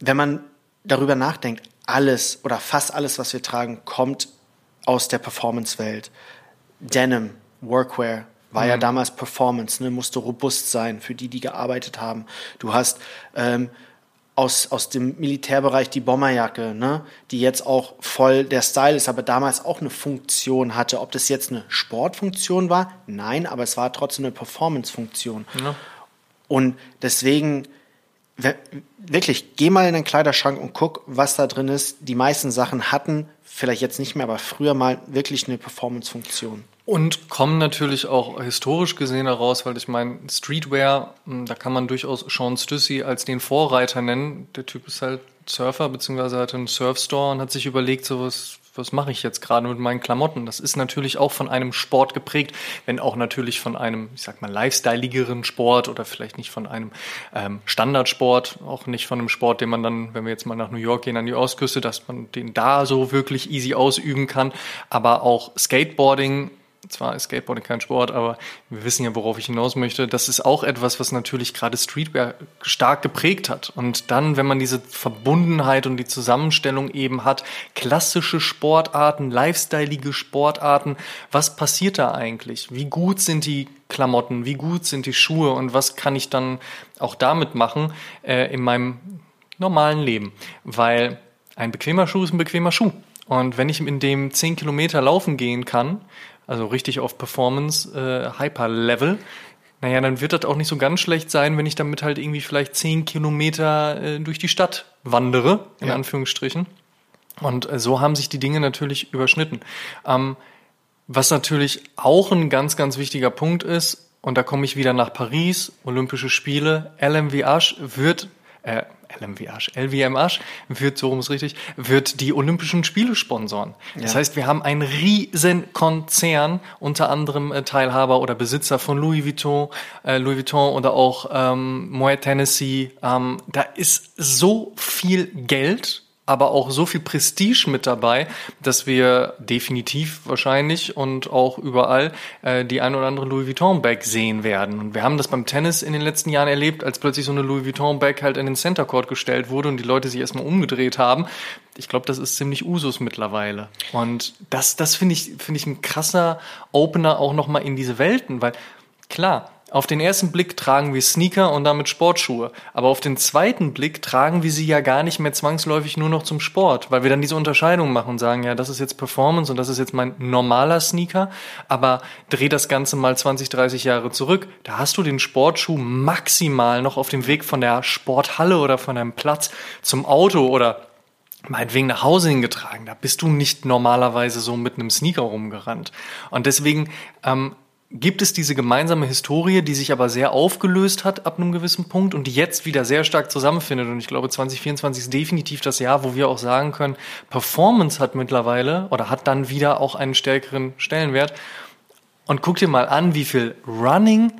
wenn man darüber nachdenkt, alles oder fast alles, was wir tragen, kommt aus der Performance-Welt. Denim, Workwear, war mhm. ja damals Performance, ne, musste robust sein für die, die gearbeitet haben. Du hast ähm, aus, aus dem Militärbereich die Bomberjacke, ne, die jetzt auch voll der Style ist, aber damals auch eine Funktion hatte. Ob das jetzt eine Sportfunktion war? Nein, aber es war trotzdem eine Performance-Funktion. Ja. Und deswegen, wirklich, geh mal in den Kleiderschrank und guck, was da drin ist. Die meisten Sachen hatten, vielleicht jetzt nicht mehr, aber früher mal wirklich eine Performance-Funktion. Und kommen natürlich auch historisch gesehen heraus, weil ich meine, Streetwear, hm, da kann man durchaus Sean Stussy als den Vorreiter nennen. Der Typ ist halt Surfer, beziehungsweise hat einen Surfstore und hat sich überlegt, so was, was mache ich jetzt gerade mit meinen Klamotten? Das ist natürlich auch von einem Sport geprägt, wenn auch natürlich von einem, ich sag mal, lifestyleigeren Sport oder vielleicht nicht von einem ähm, Standardsport, auch nicht von einem Sport, den man dann, wenn wir jetzt mal nach New York gehen, an die Ostküste, dass man den da so wirklich easy ausüben kann. Aber auch Skateboarding zwar ist Skateboarding kein Sport, aber wir wissen ja, worauf ich hinaus möchte. Das ist auch etwas, was natürlich gerade Streetwear stark geprägt hat. Und dann, wenn man diese Verbundenheit und die Zusammenstellung eben hat, klassische Sportarten, lifestyleige Sportarten, was passiert da eigentlich? Wie gut sind die Klamotten? Wie gut sind die Schuhe? Und was kann ich dann auch damit machen äh, in meinem normalen Leben? Weil ein bequemer Schuh ist ein bequemer Schuh. Und wenn ich in dem 10 Kilometer laufen gehen kann, also richtig auf Performance, äh, Hyper-Level, naja, dann wird das auch nicht so ganz schlecht sein, wenn ich damit halt irgendwie vielleicht zehn Kilometer äh, durch die Stadt wandere, in ja. Anführungsstrichen. Und äh, so haben sich die Dinge natürlich überschnitten. Ähm, was natürlich auch ein ganz, ganz wichtiger Punkt ist, und da komme ich wieder nach Paris, Olympische Spiele, LMVH wird, äh, LMWH, LWMH wird, so rum ist richtig, wird die Olympischen Spiele sponsoren. Ja. Das heißt, wir haben einen riesen Konzern, unter anderem äh, Teilhaber oder Besitzer von Louis Vuitton, äh, Louis Vuitton oder auch ähm, Moet Tennessee. Ähm, da ist so viel Geld aber auch so viel Prestige mit dabei, dass wir definitiv wahrscheinlich und auch überall äh, die ein oder andere Louis Vuitton Bag sehen werden. Und wir haben das beim Tennis in den letzten Jahren erlebt, als plötzlich so eine Louis Vuitton Bag halt in den Center Court gestellt wurde und die Leute sich erstmal umgedreht haben. Ich glaube, das ist ziemlich Usus mittlerweile. Und das, das finde ich, finde ich ein krasser Opener auch nochmal in diese Welten, weil klar, auf den ersten Blick tragen wir Sneaker und damit Sportschuhe, aber auf den zweiten Blick tragen wir sie ja gar nicht mehr zwangsläufig nur noch zum Sport, weil wir dann diese Unterscheidung machen und sagen, ja, das ist jetzt Performance und das ist jetzt mein normaler Sneaker, aber dreh das Ganze mal 20, 30 Jahre zurück, da hast du den Sportschuh maximal noch auf dem Weg von der Sporthalle oder von einem Platz zum Auto oder meinetwegen nach Hause hingetragen. Da bist du nicht normalerweise so mit einem Sneaker rumgerannt. Und deswegen ähm, gibt es diese gemeinsame Historie, die sich aber sehr aufgelöst hat ab einem gewissen Punkt und die jetzt wieder sehr stark zusammenfindet. Und ich glaube, 2024 ist definitiv das Jahr, wo wir auch sagen können, Performance hat mittlerweile oder hat dann wieder auch einen stärkeren Stellenwert. Und guck dir mal an, wie viel Running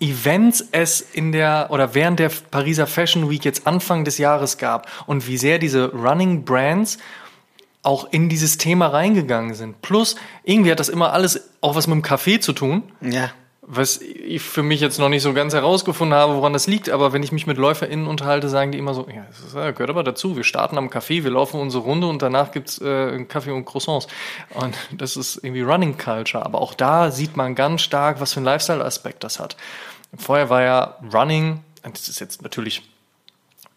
Events es in der oder während der Pariser Fashion Week jetzt Anfang des Jahres gab und wie sehr diese Running Brands auch in dieses Thema reingegangen sind. Plus, irgendwie hat das immer alles auch was mit dem Kaffee zu tun. Ja. Was ich für mich jetzt noch nicht so ganz herausgefunden habe, woran das liegt, aber wenn ich mich mit LäuferInnen unterhalte, sagen die immer so, ja, das gehört aber dazu. Wir starten am Kaffee, wir laufen unsere Runde und danach gibt's äh, Kaffee und Croissants. Und das ist irgendwie Running Culture. Aber auch da sieht man ganz stark, was für ein Lifestyle-Aspekt das hat. Vorher war ja Running, das ist jetzt natürlich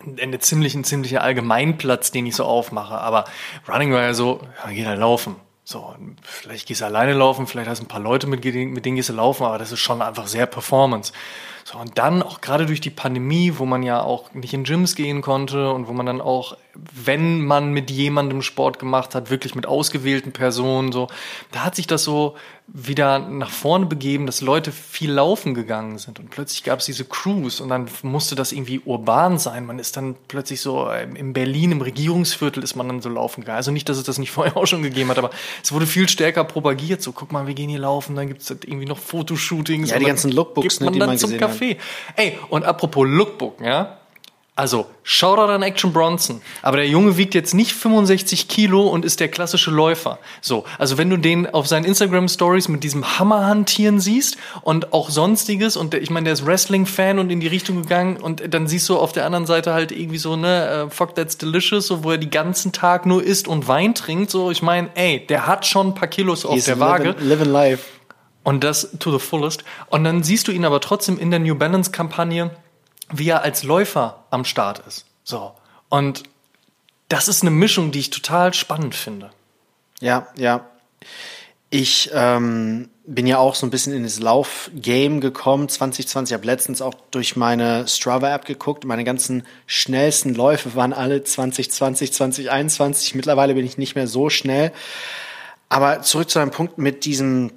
ein ziemlich, ein ziemlicher Allgemeinplatz, den ich so aufmache. Aber Running war ja so, ja, geh da laufen. So, vielleicht gehst du alleine laufen, vielleicht hast du ein paar Leute, mit, mit denen gehst du laufen, aber das ist schon einfach sehr Performance. So, und dann auch gerade durch die Pandemie, wo man ja auch nicht in Gyms gehen konnte und wo man dann auch wenn man mit jemandem Sport gemacht hat, wirklich mit ausgewählten Personen, so, da hat sich das so wieder nach vorne begeben, dass Leute viel laufen gegangen sind und plötzlich gab es diese Crews und dann musste das irgendwie urban sein. Man ist dann plötzlich so ähm, in Berlin im Regierungsviertel ist man dann so laufen gegangen. Also nicht, dass es das nicht [laughs] vorher auch schon gegeben hat, aber es wurde viel stärker propagiert. So, guck mal, wir gehen hier laufen, dann gibt es irgendwie noch Fotoshootings. Ja, die ganzen Lookbooks, ne, die man, man zum Café. Hat. Ey, und apropos Lookbook, ja, also, Shoutout an Action Bronson. Aber der Junge wiegt jetzt nicht 65 Kilo und ist der klassische Läufer. So, also wenn du den auf seinen Instagram Stories mit diesem Hammer hantieren siehst und auch sonstiges und der, ich meine, der ist Wrestling-Fan und in die Richtung gegangen und dann siehst du auf der anderen Seite halt irgendwie so, ne, uh, fuck that's delicious, so, wo er die ganzen Tag nur isst und Wein trinkt. So, ich meine, ey, der hat schon ein paar Kilos auf der Waage. Living, living life. Und das to the fullest. Und dann siehst du ihn aber trotzdem in der New Balance-Kampagne wie er als Läufer am Start ist. So. Und das ist eine Mischung, die ich total spannend finde. Ja, ja. Ich ähm, bin ja auch so ein bisschen in das Laufgame gekommen, 2020. Ich habe letztens auch durch meine Strava-App geguckt. Meine ganzen schnellsten Läufe waren alle 2020, 2021. Mittlerweile bin ich nicht mehr so schnell. Aber zurück zu einem Punkt mit diesem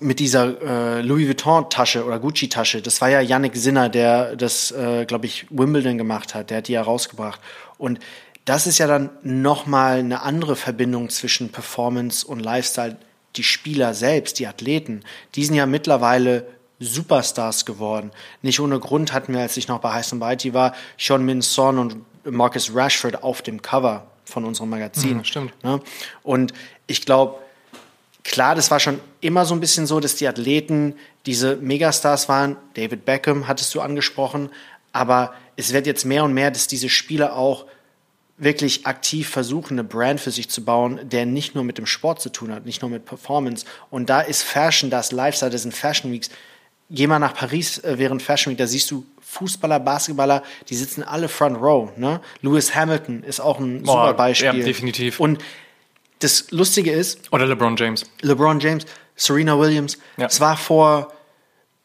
mit dieser äh, Louis Vuitton-Tasche oder Gucci-Tasche, das war ja Yannick Sinner, der das, äh, glaube ich, Wimbledon gemacht hat, der hat die ja rausgebracht. Und das ist ja dann nochmal eine andere Verbindung zwischen Performance und Lifestyle. Die Spieler selbst, die Athleten, die sind ja mittlerweile Superstars geworden. Nicht ohne Grund hatten wir, als ich noch bei Heiß und Mighty war, Sean Min Son und Marcus Rashford auf dem Cover von unserem Magazin. Mhm, stimmt. Ne? Und ich glaube, Klar, das war schon immer so ein bisschen so, dass die Athleten diese Megastars waren. David Beckham hattest du angesprochen. Aber es wird jetzt mehr und mehr, dass diese Spieler auch wirklich aktiv versuchen, eine Brand für sich zu bauen, der nicht nur mit dem Sport zu tun hat, nicht nur mit Performance. Und da ist Fashion, das Lifestyle, das sind Fashion Weeks. Geh mal nach Paris äh, während Fashion Week, da siehst du Fußballer, Basketballer, die sitzen alle Front Row. Ne? Lewis Hamilton ist auch ein Boah, super Beispiel. Ja, definitiv. Und das Lustige ist. Oder LeBron James. LeBron James, Serena Williams. Ja. Es war vor,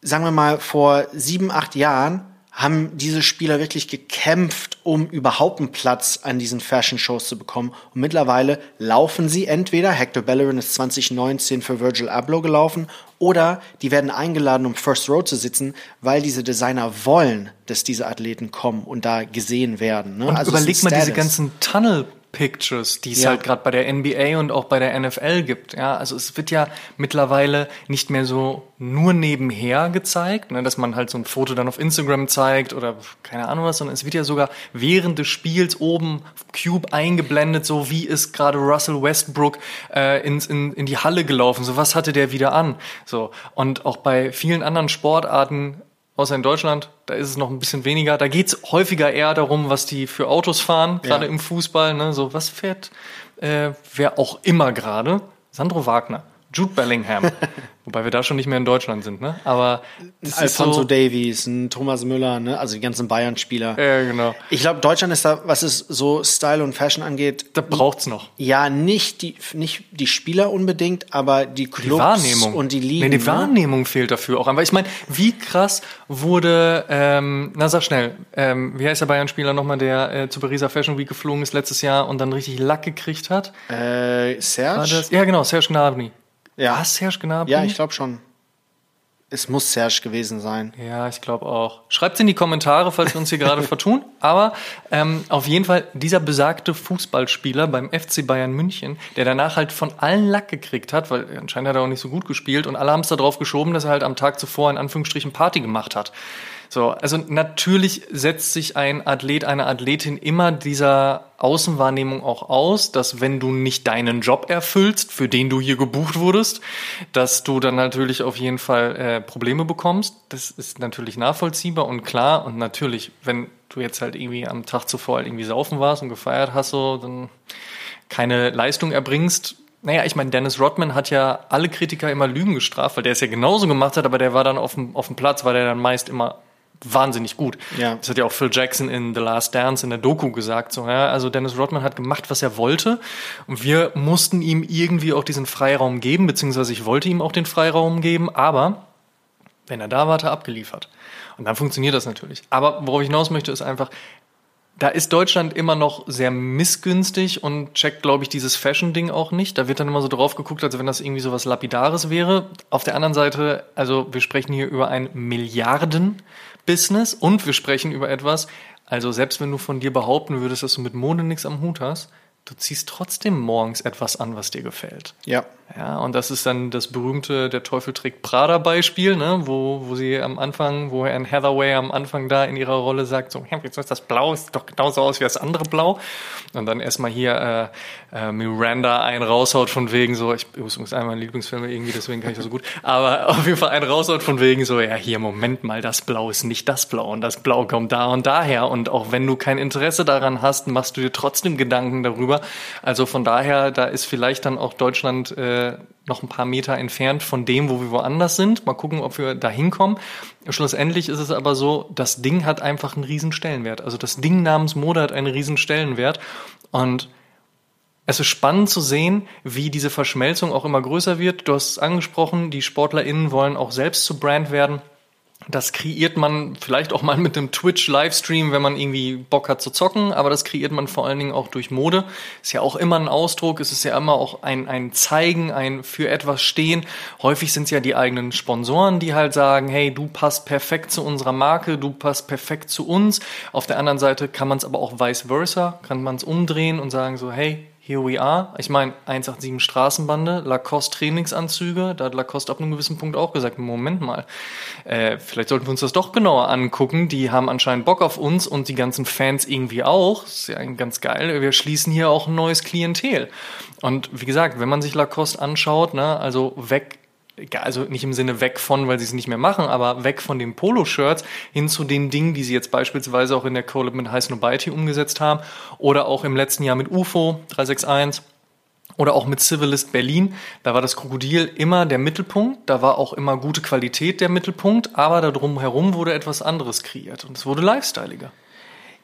sagen wir mal, vor sieben, acht Jahren haben diese Spieler wirklich gekämpft, um überhaupt einen Platz an diesen Fashion Shows zu bekommen. Und mittlerweile laufen sie entweder, Hector Bellerin ist 2019 für Virgil Abloh gelaufen, oder die werden eingeladen, um First Row zu sitzen, weil diese Designer wollen, dass diese Athleten kommen und da gesehen werden. Ne? Und also überleg mal diese ganzen Tunnel Pictures, die es ja. halt gerade bei der NBA und auch bei der NFL gibt. Ja, also es wird ja mittlerweile nicht mehr so nur nebenher gezeigt, ne, dass man halt so ein Foto dann auf Instagram zeigt oder keine Ahnung was, sondern es wird ja sogar während des Spiels oben Cube eingeblendet, so wie ist gerade Russell Westbrook äh, ins, in, in die Halle gelaufen, so was hatte der wieder an. So und auch bei vielen anderen Sportarten außer in Deutschland, da ist es noch ein bisschen weniger. Da geht es häufiger eher darum, was die für Autos fahren, gerade ja. im Fußball. Ne? So, was fährt äh, wer auch immer gerade? Sandro Wagner. Jude Bellingham. [laughs] Wobei wir da schon nicht mehr in Deutschland sind, ne? Aber das Alfonso so Davies, ein Thomas Müller, ne? Also die ganzen Bayern-Spieler. Ja, genau. Ich glaube, Deutschland ist da, was es so Style und Fashion angeht. Da braucht's noch. Ja, nicht die, nicht die Spieler unbedingt, aber die Clubs die Wahrnehmung. und die Ligen. Nee, die ne? Wahrnehmung fehlt dafür auch. Aber ich meine, wie krass wurde, ähm, na sag schnell, ähm, wie heißt der Bayern-Spieler nochmal, der äh, zu Pariser Fashion Week geflogen ist letztes Jahr und dann richtig Lack gekriegt hat? Äh, Serge? Ja, genau, Serge Gnabry. Ja. War es Serge Gnabry? Ja, ich glaube schon. Es muss Serge gewesen sein. Ja, ich glaube auch. Schreibt in die Kommentare, falls wir uns hier gerade [laughs] vertun. Aber ähm, auf jeden Fall dieser besagte Fußballspieler beim FC Bayern München, der danach halt von allen Lack gekriegt hat, weil anscheinend hat er auch nicht so gut gespielt und alle haben es darauf geschoben, dass er halt am Tag zuvor in Anführungsstrichen Party gemacht hat. So, also natürlich setzt sich ein Athlet, eine Athletin immer dieser Außenwahrnehmung auch aus, dass wenn du nicht deinen Job erfüllst, für den du hier gebucht wurdest, dass du dann natürlich auf jeden Fall äh, Probleme bekommst. Das ist natürlich nachvollziehbar und klar. Und natürlich, wenn du jetzt halt irgendwie am Tag zuvor halt irgendwie saufen warst und gefeiert hast, so, dann keine Leistung erbringst, naja, ich meine, Dennis Rodman hat ja alle Kritiker immer Lügen gestraft, weil der es ja genauso gemacht hat, aber der war dann auf dem, auf dem Platz, weil der dann meist immer wahnsinnig gut. Ja. Das hat ja auch Phil Jackson in The Last Dance in der Doku gesagt. So, ja, also Dennis Rodman hat gemacht, was er wollte. Und wir mussten ihm irgendwie auch diesen Freiraum geben, beziehungsweise ich wollte ihm auch den Freiraum geben, aber wenn er da war, hat er abgeliefert. Und dann funktioniert das natürlich. Aber worauf ich hinaus möchte, ist einfach, da ist Deutschland immer noch sehr missgünstig und checkt, glaube ich, dieses Fashion-Ding auch nicht. Da wird dann immer so drauf geguckt, als wenn das irgendwie so was Lapidares wäre. Auf der anderen Seite, also wir sprechen hier über ein Milliarden-Business und wir sprechen über etwas, also selbst wenn du von dir behaupten würdest, dass du mit Mode nichts am Hut hast, du ziehst trotzdem morgens etwas an, was dir gefällt. Ja. Ja, und das ist dann das berühmte Der Teufel trägt Prada-Beispiel, ne, wo, wo sie am Anfang, wo Anne Hathaway am Anfang da in ihrer Rolle sagt, so, wieso ist das Blau? Sieht doch genauso aus wie das andere Blau. Und dann erstmal hier äh, äh, Miranda einen raushaut von wegen so, ich übrigens einmal Lieblingsfilme irgendwie, deswegen kann ich das so gut, [laughs] aber auf jeden Fall einen raushaut von wegen so, ja, hier, Moment mal, das Blau ist nicht das Blau und das Blau kommt da und daher. Und auch wenn du kein Interesse daran hast, machst du dir trotzdem Gedanken darüber. Also von daher, da ist vielleicht dann auch Deutschland äh, noch ein paar Meter entfernt von dem, wo wir woanders sind. Mal gucken, ob wir da hinkommen. Schlussendlich ist es aber so, das Ding hat einfach einen riesen Stellenwert. Also das Ding namens Mode hat einen riesen Stellenwert. Und es ist spannend zu sehen, wie diese Verschmelzung auch immer größer wird. Du hast es angesprochen, die SportlerInnen wollen auch selbst zu Brand werden. Das kreiert man vielleicht auch mal mit einem Twitch-Livestream, wenn man irgendwie Bock hat zu zocken, aber das kreiert man vor allen Dingen auch durch Mode. Ist ja auch immer ein Ausdruck, es ist ja immer auch ein, ein Zeigen, ein für etwas stehen. Häufig sind es ja die eigenen Sponsoren, die halt sagen, hey, du passt perfekt zu unserer Marke, du passt perfekt zu uns. Auf der anderen Seite kann man es aber auch vice versa, kann man es umdrehen und sagen so, hey, here we are. Ich meine, 187 Straßenbande, Lacoste Trainingsanzüge, da hat Lacoste ab einem gewissen Punkt auch gesagt, Moment mal, äh, vielleicht sollten wir uns das doch genauer angucken. Die haben anscheinend Bock auf uns und die ganzen Fans irgendwie auch. Das ist ja ganz geil. Wir schließen hier auch ein neues Klientel. Und wie gesagt, wenn man sich Lacoste anschaut, ne, also weg also nicht im Sinne weg von, weil sie es nicht mehr machen, aber weg von den Poloshirts hin zu den Dingen, die sie jetzt beispielsweise auch in der Collab mit High Snobiety umgesetzt haben oder auch im letzten Jahr mit UFO 361 oder auch mit Civilist Berlin. Da war das Krokodil immer der Mittelpunkt, da war auch immer gute Qualität der Mittelpunkt, aber darum herum wurde etwas anderes kreiert und es wurde lifestyleiger.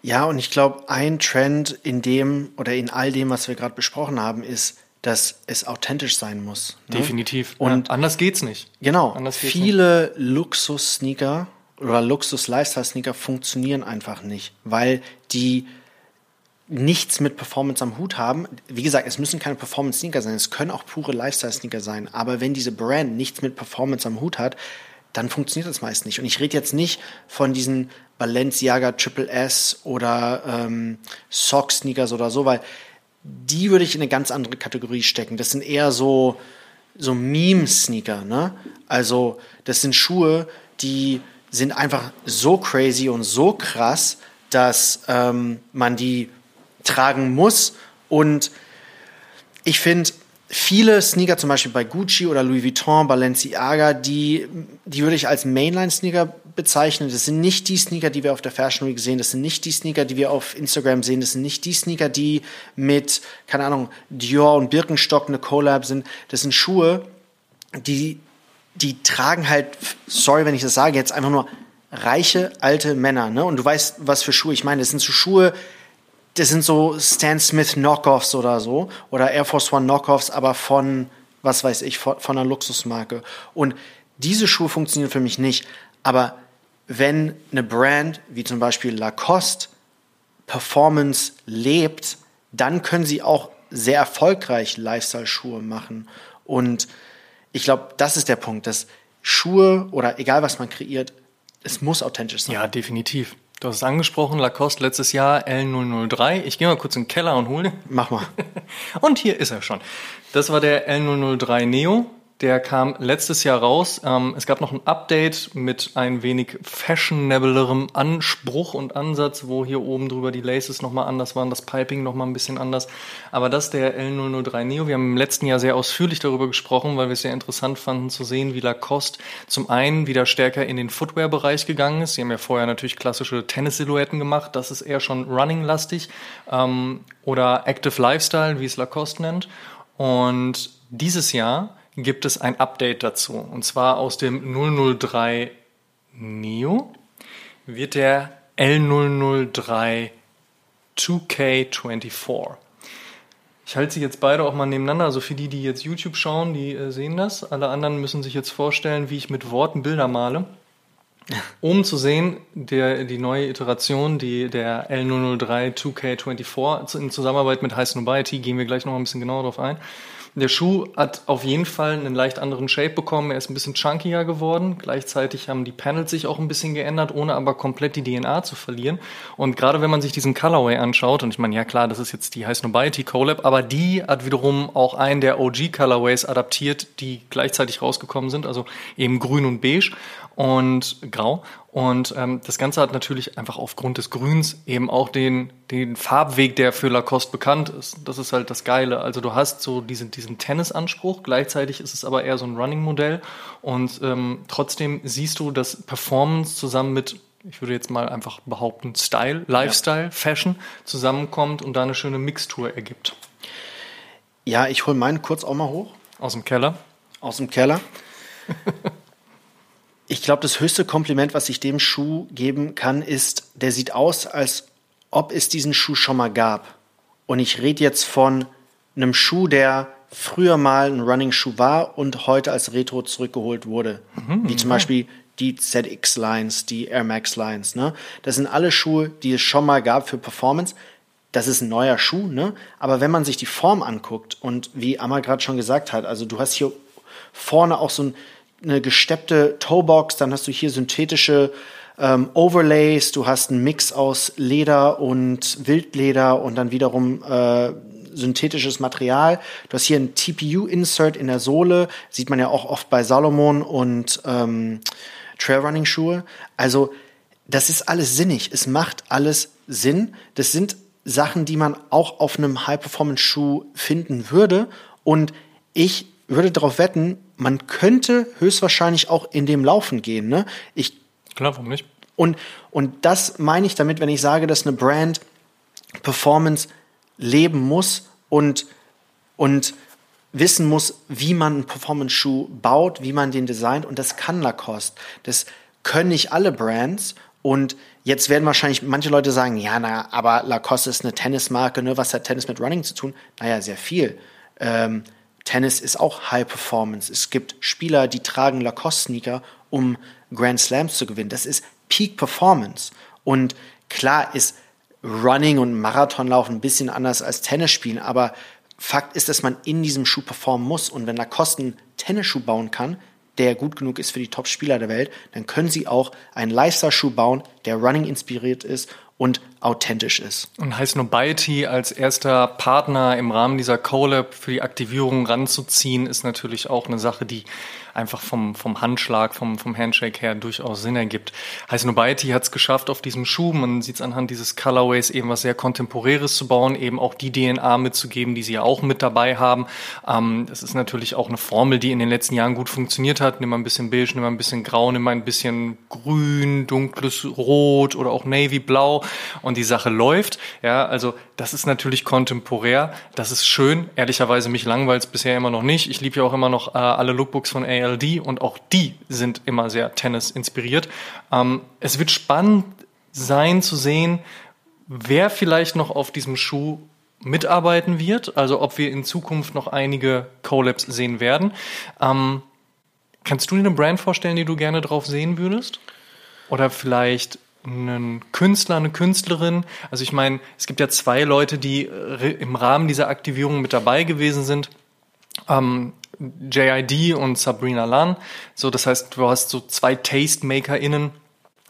Ja, und ich glaube, ein Trend in dem oder in all dem, was wir gerade besprochen haben, ist, dass es authentisch sein muss. Ne? Definitiv. Und ja, anders geht's nicht. Genau. Anders viele Luxus-Sneaker oder Luxus-Lifestyle-Sneaker funktionieren einfach nicht, weil die nichts mit Performance am Hut haben. Wie gesagt, es müssen keine Performance-Sneaker sein, es können auch pure Lifestyle-Sneaker sein. Aber wenn diese Brand nichts mit Performance am Hut hat, dann funktioniert das meist nicht. Und ich rede jetzt nicht von diesen Balenciaga Triple S oder ähm, Sock Sneakers oder so, weil die würde ich in eine ganz andere Kategorie stecken. Das sind eher so, so Meme-Sneaker, ne? Also, das sind Schuhe, die sind einfach so crazy und so krass, dass ähm, man die tragen muss. Und ich finde, viele Sneaker, zum Beispiel bei Gucci oder Louis Vuitton, Balenciaga, die, die würde ich als Mainline-Sneaker bezeichnen. Das sind nicht die Sneaker, die wir auf der Fashion Week sehen. Das sind nicht die Sneaker, die wir auf Instagram sehen. Das sind nicht die Sneaker, die mit, keine Ahnung, Dior und Birkenstock eine Collab sind. Das sind Schuhe, die, die tragen halt, sorry, wenn ich das sage, jetzt einfach nur reiche alte Männer. Ne? Und du weißt, was für Schuhe ich meine. Das sind so Schuhe, das sind so Stan Smith Knockoffs oder so oder Air Force One Knockoffs, aber von, was weiß ich, von, von einer Luxusmarke. Und diese Schuhe funktionieren für mich nicht. Aber wenn eine Brand wie zum Beispiel Lacoste Performance lebt, dann können sie auch sehr erfolgreich Lifestyle-Schuhe machen. Und ich glaube, das ist der Punkt, dass Schuhe oder egal was man kreiert, es muss authentisch sein. Ja, definitiv. Du hast es angesprochen, Lacoste letztes Jahr L003. Ich gehe mal kurz in den Keller und hole den. Mach mal. [laughs] und hier ist er schon. Das war der L003 Neo. Der kam letztes Jahr raus. Ähm, es gab noch ein Update mit ein wenig fashionablerem Anspruch und Ansatz, wo hier oben drüber die Laces nochmal anders waren, das Piping nochmal ein bisschen anders. Aber das der L003 Neo. Wir haben im letzten Jahr sehr ausführlich darüber gesprochen, weil wir es sehr interessant fanden zu sehen, wie Lacoste zum einen wieder stärker in den Footwear-Bereich gegangen ist. Sie haben ja vorher natürlich klassische Tennis-Silhouetten gemacht. Das ist eher schon Running-lastig ähm, oder Active Lifestyle, wie es Lacoste nennt. Und dieses Jahr gibt es ein Update dazu. Und zwar aus dem 003 Neo wird der L003 2K24. Ich halte sie jetzt beide auch mal nebeneinander. Also für die, die jetzt YouTube schauen, die äh, sehen das. Alle anderen müssen sich jetzt vorstellen, wie ich mit Worten Bilder male. oben [laughs] zu sehen, der, die neue Iteration, die der L003 2K24 in Zusammenarbeit mit High Snobiety, gehen wir gleich noch ein bisschen genauer drauf ein. Der Schuh hat auf jeden Fall einen leicht anderen Shape bekommen. Er ist ein bisschen chunkier geworden. Gleichzeitig haben die Panels sich auch ein bisschen geändert, ohne aber komplett die DNA zu verlieren. Und gerade wenn man sich diesen Colorway anschaut, und ich meine, ja klar, das ist jetzt die High Snobiety Collab, aber die hat wiederum auch einen der OG Colorways adaptiert, die gleichzeitig rausgekommen sind, also eben grün und beige und grau. Und ähm, das Ganze hat natürlich einfach aufgrund des Grüns eben auch den, den Farbweg, der für Lacoste bekannt ist. Das ist halt das Geile. Also du hast so diesen, diesen Tennisanspruch, gleichzeitig ist es aber eher so ein Running-Modell. Und ähm, trotzdem siehst du, dass Performance zusammen mit ich würde jetzt mal einfach behaupten, Style, Lifestyle, ja. Fashion zusammenkommt und da eine schöne Mixtur ergibt. Ja, ich hole meinen kurz auch mal hoch. Aus dem Keller. Aus dem Keller. [laughs] ich glaube, das höchste Kompliment, was ich dem Schuh geben kann, ist, der sieht aus, als ob es diesen Schuh schon mal gab. Und ich rede jetzt von einem Schuh, der früher mal ein Running-Schuh war und heute als Retro zurückgeholt wurde. Mhm, Wie zum Beispiel die ZX-Lines, die Air Max-Lines. Ne? Das sind alle Schuhe, die es schon mal gab für Performance. Das ist ein neuer Schuh, ne? aber wenn man sich die Form anguckt und wie Amma gerade schon gesagt hat, also du hast hier vorne auch so ein, eine gesteppte Toebox, dann hast du hier synthetische ähm, Overlays, du hast einen Mix aus Leder und Wildleder und dann wiederum äh, synthetisches Material. Du hast hier ein TPU-Insert in der Sohle, sieht man ja auch oft bei Salomon und ähm, Trailrunning-Schuhe. Also das ist alles sinnig, es macht alles Sinn. Das sind Sachen, die man auch auf einem High-Performance-Schuh finden würde. Und ich würde darauf wetten, man könnte höchstwahrscheinlich auch in dem Laufen gehen. Ne? Ich, Klar, warum nicht? Und, und das meine ich damit, wenn ich sage, dass eine Brand Performance leben muss und, und wissen muss, wie man einen Performance-Schuh baut, wie man den designt. Und das kann Lacoste. Das können nicht alle Brands. Und jetzt werden wahrscheinlich manche Leute sagen, ja, na, aber Lacoste ist eine Tennismarke, ne? was hat Tennis mit Running zu tun? Naja, sehr viel. Ähm, Tennis ist auch High Performance. Es gibt Spieler, die tragen Lacoste-Sneaker, um Grand Slams zu gewinnen. Das ist Peak Performance. Und klar ist Running und Marathonlaufen ein bisschen anders als Tennis spielen, aber Fakt ist, dass man in diesem Schuh performen muss. Und wenn Lacoste einen Tennisschuh bauen kann, der gut genug ist für die Top-Spieler der Welt, dann können sie auch einen Lifestyle-Schuh bauen, der Running inspiriert ist und authentisch ist. Und heißt Nobiety als erster Partner im Rahmen dieser Collab für die Aktivierung ranzuziehen, ist natürlich auch eine Sache, die einfach vom, vom Handschlag, vom, vom Handshake her durchaus Sinn ergibt. Heißt Nobiety hat es geschafft auf diesem Schuh, man sieht es anhand dieses Colorways eben was sehr Kontemporäres zu bauen, eben auch die DNA mitzugeben, die sie ja auch mit dabei haben. Ähm, das ist natürlich auch eine Formel, die in den letzten Jahren gut funktioniert hat. Nimm mal ein bisschen beige, nimm mal ein bisschen grau, nimm mal ein bisschen grün, dunkles Rot oder auch Navy Blau und die Sache läuft. Ja, also das ist natürlich kontemporär, das ist schön. Ehrlicherweise mich langweilt es bisher immer noch nicht. Ich liebe ja auch immer noch äh, alle Lookbooks von ALD und auch die sind immer sehr Tennis inspiriert. Ähm, es wird spannend sein zu sehen, wer vielleicht noch auf diesem Schuh mitarbeiten wird, also ob wir in Zukunft noch einige Collabs sehen werden. Ähm, kannst du dir eine Brand vorstellen, die du gerne drauf sehen würdest? Oder vielleicht einen Künstler, eine Künstlerin. Also ich meine, es gibt ja zwei Leute, die äh, im Rahmen dieser Aktivierung mit dabei gewesen sind. Ähm, JID und Sabrina Lan. So, das heißt, du hast so zwei TastemakerInnen,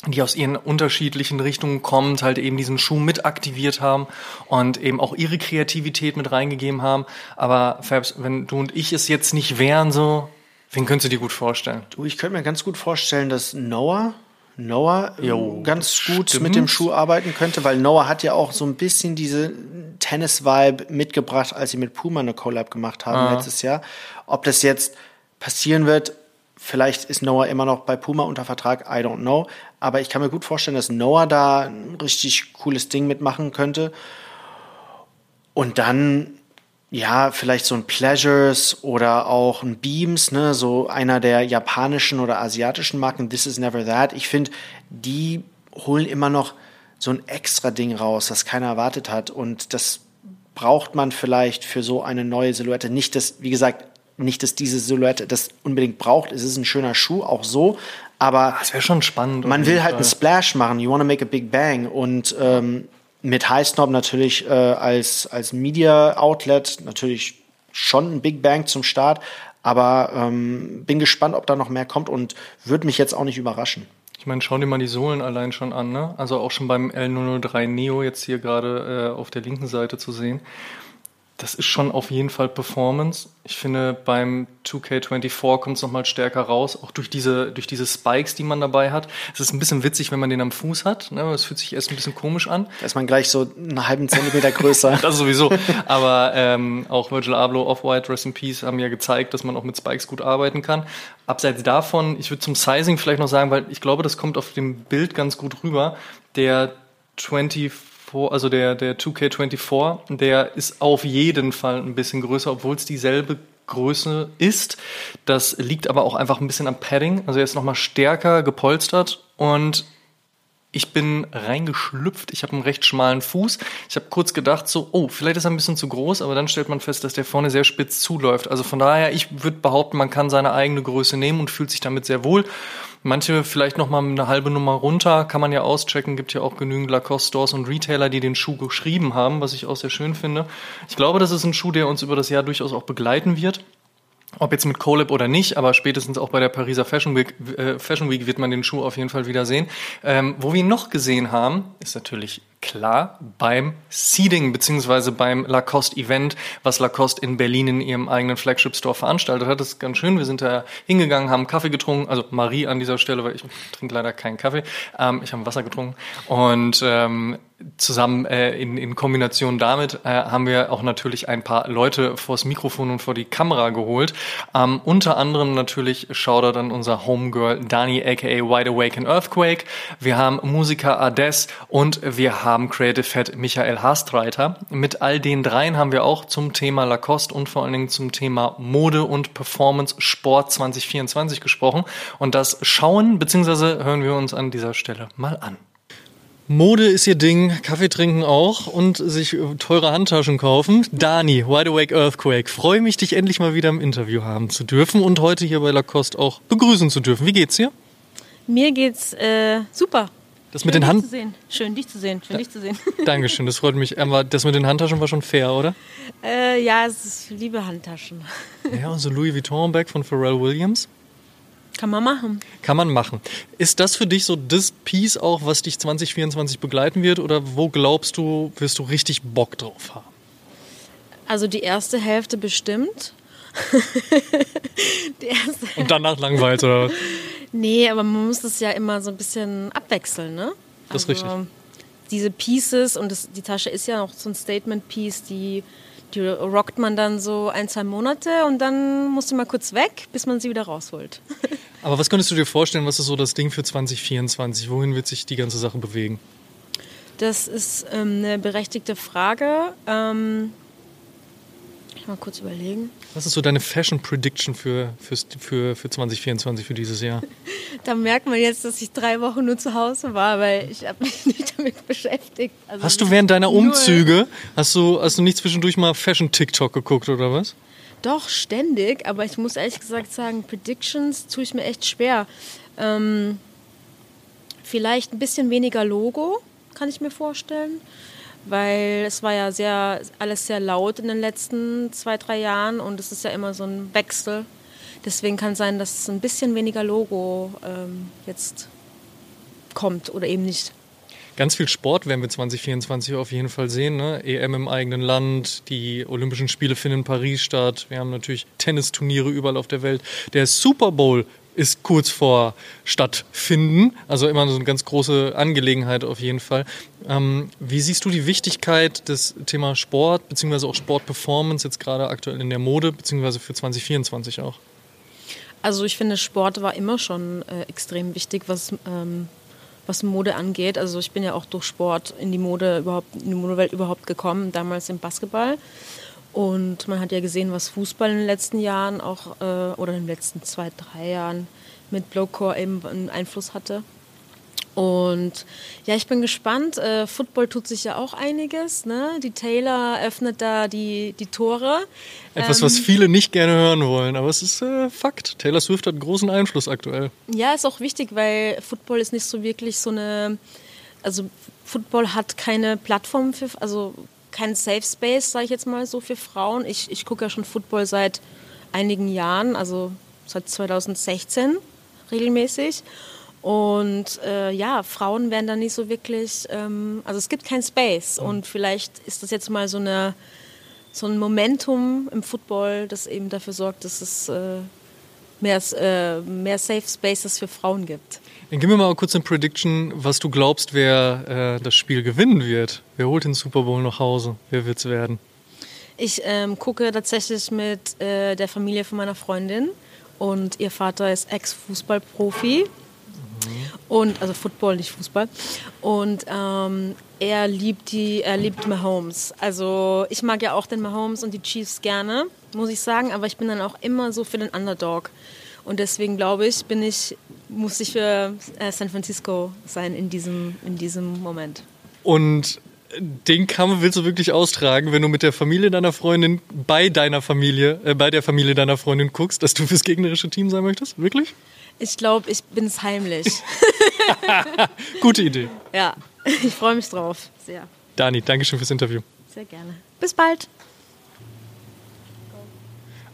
die aus ihren unterschiedlichen Richtungen kommend halt eben diesen Schuh mit aktiviert haben und eben auch ihre Kreativität mit reingegeben haben. Aber Fabs, wenn du und ich es jetzt nicht wären, so, wen könntest du dir gut vorstellen? Du, ich könnte mir ganz gut vorstellen, dass Noah Noah jo, ganz gut stimmt. mit dem Schuh arbeiten könnte, weil Noah hat ja auch so ein bisschen diese Tennis-Vibe mitgebracht, als sie mit Puma eine Collab gemacht haben ah. letztes Jahr. Ob das jetzt passieren wird, vielleicht ist Noah immer noch bei Puma unter Vertrag, I don't know. Aber ich kann mir gut vorstellen, dass Noah da ein richtig cooles Ding mitmachen könnte. Und dann ja, vielleicht so ein Pleasures oder auch ein Beams, ne, so einer der japanischen oder asiatischen Marken, This is Never That. Ich finde, die holen immer noch so ein extra Ding raus, das keiner erwartet hat. Und das braucht man vielleicht für so eine neue Silhouette. Nicht, dass, wie gesagt, nicht, dass diese Silhouette das unbedingt braucht. Es ist ein schöner Schuh, auch so. Aber das wäre schon spannend. Man will halt einen Splash machen. You want to make a big bang. Und ähm, mit High Snob natürlich äh, als, als Media-Outlet natürlich schon ein Big Bang zum Start. Aber ähm, bin gespannt, ob da noch mehr kommt und würde mich jetzt auch nicht überraschen. Ich meine, schau dir mal die Sohlen allein schon an, ne? Also auch schon beim L003 Neo jetzt hier gerade äh, auf der linken Seite zu sehen das ist schon auf jeden Fall Performance. Ich finde, beim 2K24 kommt es nochmal stärker raus, auch durch diese, durch diese Spikes, die man dabei hat. Es ist ein bisschen witzig, wenn man den am Fuß hat. Ne? Es fühlt sich erst ein bisschen komisch an. Da ist man gleich so einen halben Zentimeter größer. [laughs] das sowieso. Aber ähm, auch Virgil Abloh, Off-White, Rest in Peace haben ja gezeigt, dass man auch mit Spikes gut arbeiten kann. Abseits davon, ich würde zum Sizing vielleicht noch sagen, weil ich glaube, das kommt auf dem Bild ganz gut rüber. Der 24 also der, der 2K24, der ist auf jeden Fall ein bisschen größer, obwohl es dieselbe Größe ist. Das liegt aber auch einfach ein bisschen am Padding. Also er ist nochmal stärker gepolstert und ich bin reingeschlüpft. Ich habe einen recht schmalen Fuß. Ich habe kurz gedacht, so, oh, vielleicht ist er ein bisschen zu groß, aber dann stellt man fest, dass der vorne sehr spitz zuläuft. Also von daher, ich würde behaupten, man kann seine eigene Größe nehmen und fühlt sich damit sehr wohl. Manche vielleicht noch mal eine halbe Nummer runter, kann man ja auschecken. Gibt ja auch genügend Lacoste Stores und Retailer, die den Schuh geschrieben haben, was ich auch sehr schön finde. Ich glaube, das ist ein Schuh, der uns über das Jahr durchaus auch begleiten wird. Ob jetzt mit Colab oder nicht, aber spätestens auch bei der Pariser Fashion Week, äh, Fashion Week wird man den Schuh auf jeden Fall wieder sehen. Ähm, wo wir ihn noch gesehen haben, ist natürlich klar beim Seeding beziehungsweise beim Lacoste Event, was Lacoste in Berlin in ihrem eigenen Flagship Store veranstaltet hat. Das ist ganz schön. Wir sind da hingegangen, haben Kaffee getrunken, also Marie an dieser Stelle, weil ich trinke leider keinen Kaffee. Ähm, ich habe Wasser getrunken und ähm, zusammen äh, in, in Kombination damit äh, haben wir auch natürlich ein paar Leute vors Mikrofon und vor die Kamera geholt. Ähm, unter anderem natürlich Shoutout an unser Homegirl Dani aka Wide Awake and Earthquake. Wir haben Musiker Ades und wir haben Creative Head Michael Haastreiter. Mit all den dreien haben wir auch zum Thema Lacoste und vor allen Dingen zum Thema Mode und Performance Sport 2024 gesprochen. Und das schauen bzw. hören wir uns an dieser Stelle mal an. Mode ist ihr Ding, Kaffee trinken auch und sich teure Handtaschen kaufen. Dani, Wide Awake Earthquake, freue mich, dich endlich mal wieder im Interview haben zu dürfen und heute hier bei Lacoste auch begrüßen zu dürfen. Wie geht's dir? Mir geht's äh, super. Das Schön, mit den Hand Schön, dich zu sehen. Schön, dich zu sehen. [laughs] Dankeschön, das freut mich. Aber das mit den Handtaschen war schon fair, oder? Äh, ja, es ist liebe Handtaschen. [laughs] Ja, und so Louis Vuitton-Bag von Pharrell Williams. Kann man machen. Kann man machen. Ist das für dich so das Piece auch, was dich 2024 begleiten wird? Oder wo glaubst du, wirst du richtig Bock drauf haben? Also die erste Hälfte bestimmt. [laughs] die erste Und danach langweilt oder was? Nee, aber man muss das ja immer so ein bisschen abwechseln, ne? Das ist richtig. Also diese Pieces und das, die Tasche ist ja auch so ein Statement-Piece, die die rockt man dann so ein, zwei Monate und dann muss sie mal kurz weg, bis man sie wieder rausholt. [laughs] Aber was könntest du dir vorstellen, was ist so das Ding für 2024? Wohin wird sich die ganze Sache bewegen? Das ist ähm, eine berechtigte Frage. Ähm, ich mal kurz überlegen. Was ist so deine Fashion Prediction für, für, für, für 2024, für dieses Jahr? [laughs] da merkt man jetzt, dass ich drei Wochen nur zu Hause war, weil ich habe mich [laughs] nicht damit beschäftigt. Also hast du während deiner Umzüge, hast du, hast du nicht zwischendurch mal Fashion-TikTok geguckt oder was? Doch, ständig, aber ich muss ehrlich gesagt sagen, Predictions tue ich mir echt schwer. Ähm, vielleicht ein bisschen weniger Logo, kann ich mir vorstellen weil es war ja sehr, alles sehr laut in den letzten zwei, drei Jahren und es ist ja immer so ein Wechsel. Deswegen kann sein, dass ein bisschen weniger Logo ähm, jetzt kommt oder eben nicht. Ganz viel Sport werden wir 2024 auf jeden Fall sehen. Ne? EM im eigenen Land, die Olympischen Spiele finden in Paris statt. Wir haben natürlich Tennisturniere überall auf der Welt. Der Super Bowl ist kurz vor stattfinden. Also immer so eine ganz große Angelegenheit auf jeden Fall. Ähm, wie siehst du die Wichtigkeit des Thema Sport beziehungsweise auch Sportperformance jetzt gerade aktuell in der Mode beziehungsweise für 2024 auch? Also ich finde, Sport war immer schon äh, extrem wichtig, was, ähm, was Mode angeht. Also ich bin ja auch durch Sport in die Mode überhaupt, in die Modewelt überhaupt gekommen, damals im Basketball. Und man hat ja gesehen, was Fußball in den letzten Jahren auch, äh, oder in den letzten zwei, drei Jahren mit Blowcore eben einen Einfluss hatte. Und ja, ich bin gespannt. Äh, Football tut sich ja auch einiges. Ne? Die Taylor öffnet da die, die Tore. Etwas, ähm, was viele nicht gerne hören wollen, aber es ist äh, Fakt. Taylor Swift hat großen Einfluss aktuell. Ja, ist auch wichtig, weil Football ist nicht so wirklich so eine. Also, Football hat keine Plattform für. Also, kein Safe Space, sage ich jetzt mal so, für Frauen. Ich, ich gucke ja schon Football seit einigen Jahren, also seit 2016 regelmäßig. Und äh, ja, Frauen werden da nicht so wirklich, ähm, also es gibt kein Space. Und vielleicht ist das jetzt mal so, eine, so ein Momentum im Football, das eben dafür sorgt, dass es äh, mehr, äh, mehr Safe Spaces für Frauen gibt. Dann gib mir mal kurz eine Prediction, was du glaubst, wer äh, das Spiel gewinnen wird. Wer holt den Super Bowl nach Hause? Wer wird es werden? Ich ähm, gucke tatsächlich mit äh, der Familie von meiner Freundin und ihr Vater ist Ex-Fußballprofi und also Football, nicht Fußball. Und ähm, er liebt die, er liebt Mahomes. Also ich mag ja auch den Mahomes und die Chiefs gerne, muss ich sagen, aber ich bin dann auch immer so für den Underdog. Und deswegen glaube ich, bin ich, muss ich für äh, San Francisco sein in diesem, in diesem Moment. Und den Kampf willst du wirklich austragen, wenn du mit der Familie deiner Freundin bei deiner Familie, äh, bei der Familie deiner Freundin guckst, dass du fürs gegnerische Team sein möchtest? Wirklich? Ich glaube, ich bin es heimlich. [laughs] [laughs] Gute Idee. Ja, [laughs] ich freue mich drauf. Sehr. Dani, danke schön fürs Interview. Sehr gerne. Bis bald.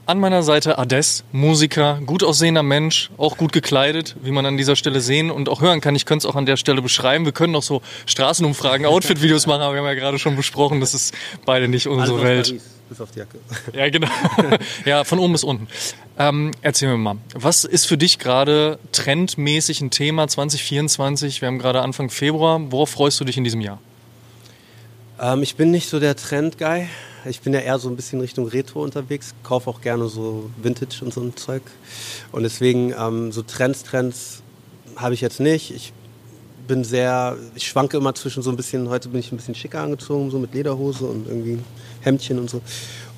An meiner Seite Ades, Musiker, gut aussehender Mensch, auch gut gekleidet, wie man an dieser Stelle sehen und auch hören kann. Ich könnte es auch an der Stelle beschreiben. Wir können noch so Straßenumfragen, Outfit-Videos machen, aber wir haben ja gerade schon besprochen, das ist beide nicht unsere Welt. Paris, bis auf die Jacke. [laughs] Ja, genau. [laughs] ja, von oben bis unten. Ähm, erzähl mir mal, was ist für dich gerade trendmäßig ein Thema 2024? Wir haben gerade Anfang Februar. Worauf freust du dich in diesem Jahr? Ähm, ich bin nicht so der Trend-Guy. Ich bin ja eher so ein bisschen Richtung Retro unterwegs, kaufe auch gerne so Vintage und so ein Zeug. Und deswegen ähm, so Trends, Trends habe ich jetzt nicht. Ich bin sehr, ich schwanke immer zwischen so ein bisschen, heute bin ich ein bisschen schicker angezogen, so mit Lederhose und irgendwie Hemdchen und so.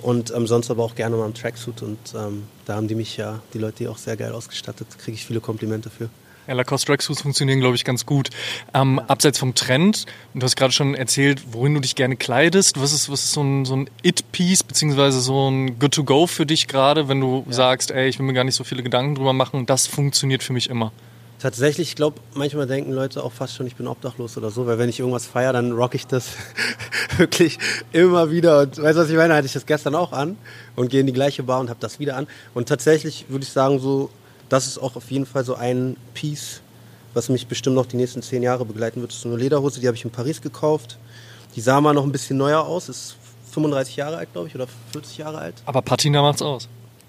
Und ähm, sonst aber auch gerne mal im Tracksuit. Und ähm, da haben die mich ja, die Leute, auch sehr geil ausgestattet. Kriege ich viele Komplimente für. Ja, Lacoste Tracksuits funktionieren, glaube ich, ganz gut. Ähm, abseits vom Trend, und du hast gerade schon erzählt, worin du dich gerne kleidest. Was ist, was ist so ein, so ein It-Piece, beziehungsweise so ein Good-to-Go für dich gerade, wenn du ja. sagst, ey, ich will mir gar nicht so viele Gedanken drüber machen, das funktioniert für mich immer? Tatsächlich, ich glaube, manchmal denken Leute auch fast schon, ich bin obdachlos oder so, weil wenn ich irgendwas feiere, dann rock ich das [laughs] wirklich immer wieder. Und weißt du, was ich meine? Hatte ich das gestern auch an und gehe in die gleiche Bar und habe das wieder an. Und tatsächlich würde ich sagen, so das ist auch auf jeden Fall so ein Piece, was mich bestimmt noch die nächsten zehn Jahre begleiten wird. Das ist so eine Lederhose, die habe ich in Paris gekauft. Die sah mal noch ein bisschen neuer aus, ist 35 Jahre alt, glaube ich, oder 40 Jahre alt. Aber Patina macht's aus.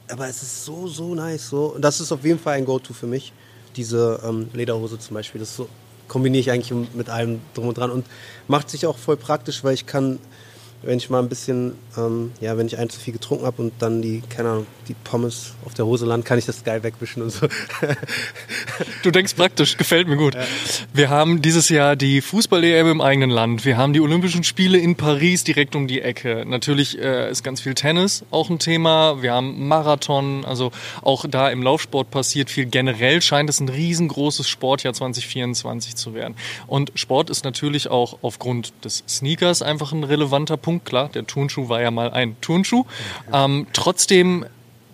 Aber es ist so, so nice. So. Und das ist auf jeden Fall ein Go-To für mich. Diese ähm, Lederhose zum Beispiel. Das so, kombiniere ich eigentlich mit allem drum und dran. Und macht sich auch voll praktisch, weil ich kann wenn ich mal ein bisschen, ähm, ja, wenn ich ein zu viel getrunken habe und dann die, keine Ahnung, die Pommes auf der Hose landen, kann ich das geil wegwischen und so. [laughs] du denkst praktisch, gefällt mir gut. Ja. Wir haben dieses Jahr die Fußball-EM im eigenen Land. Wir haben die Olympischen Spiele in Paris direkt um die Ecke. Natürlich äh, ist ganz viel Tennis auch ein Thema. Wir haben Marathon, also auch da im Laufsport passiert viel. Generell scheint es ein riesengroßes Sportjahr 2024 zu werden. Und Sport ist natürlich auch aufgrund des Sneakers einfach ein relevanter Punkt klar, der Turnschuh war ja mal ein Turnschuh. Ähm, trotzdem,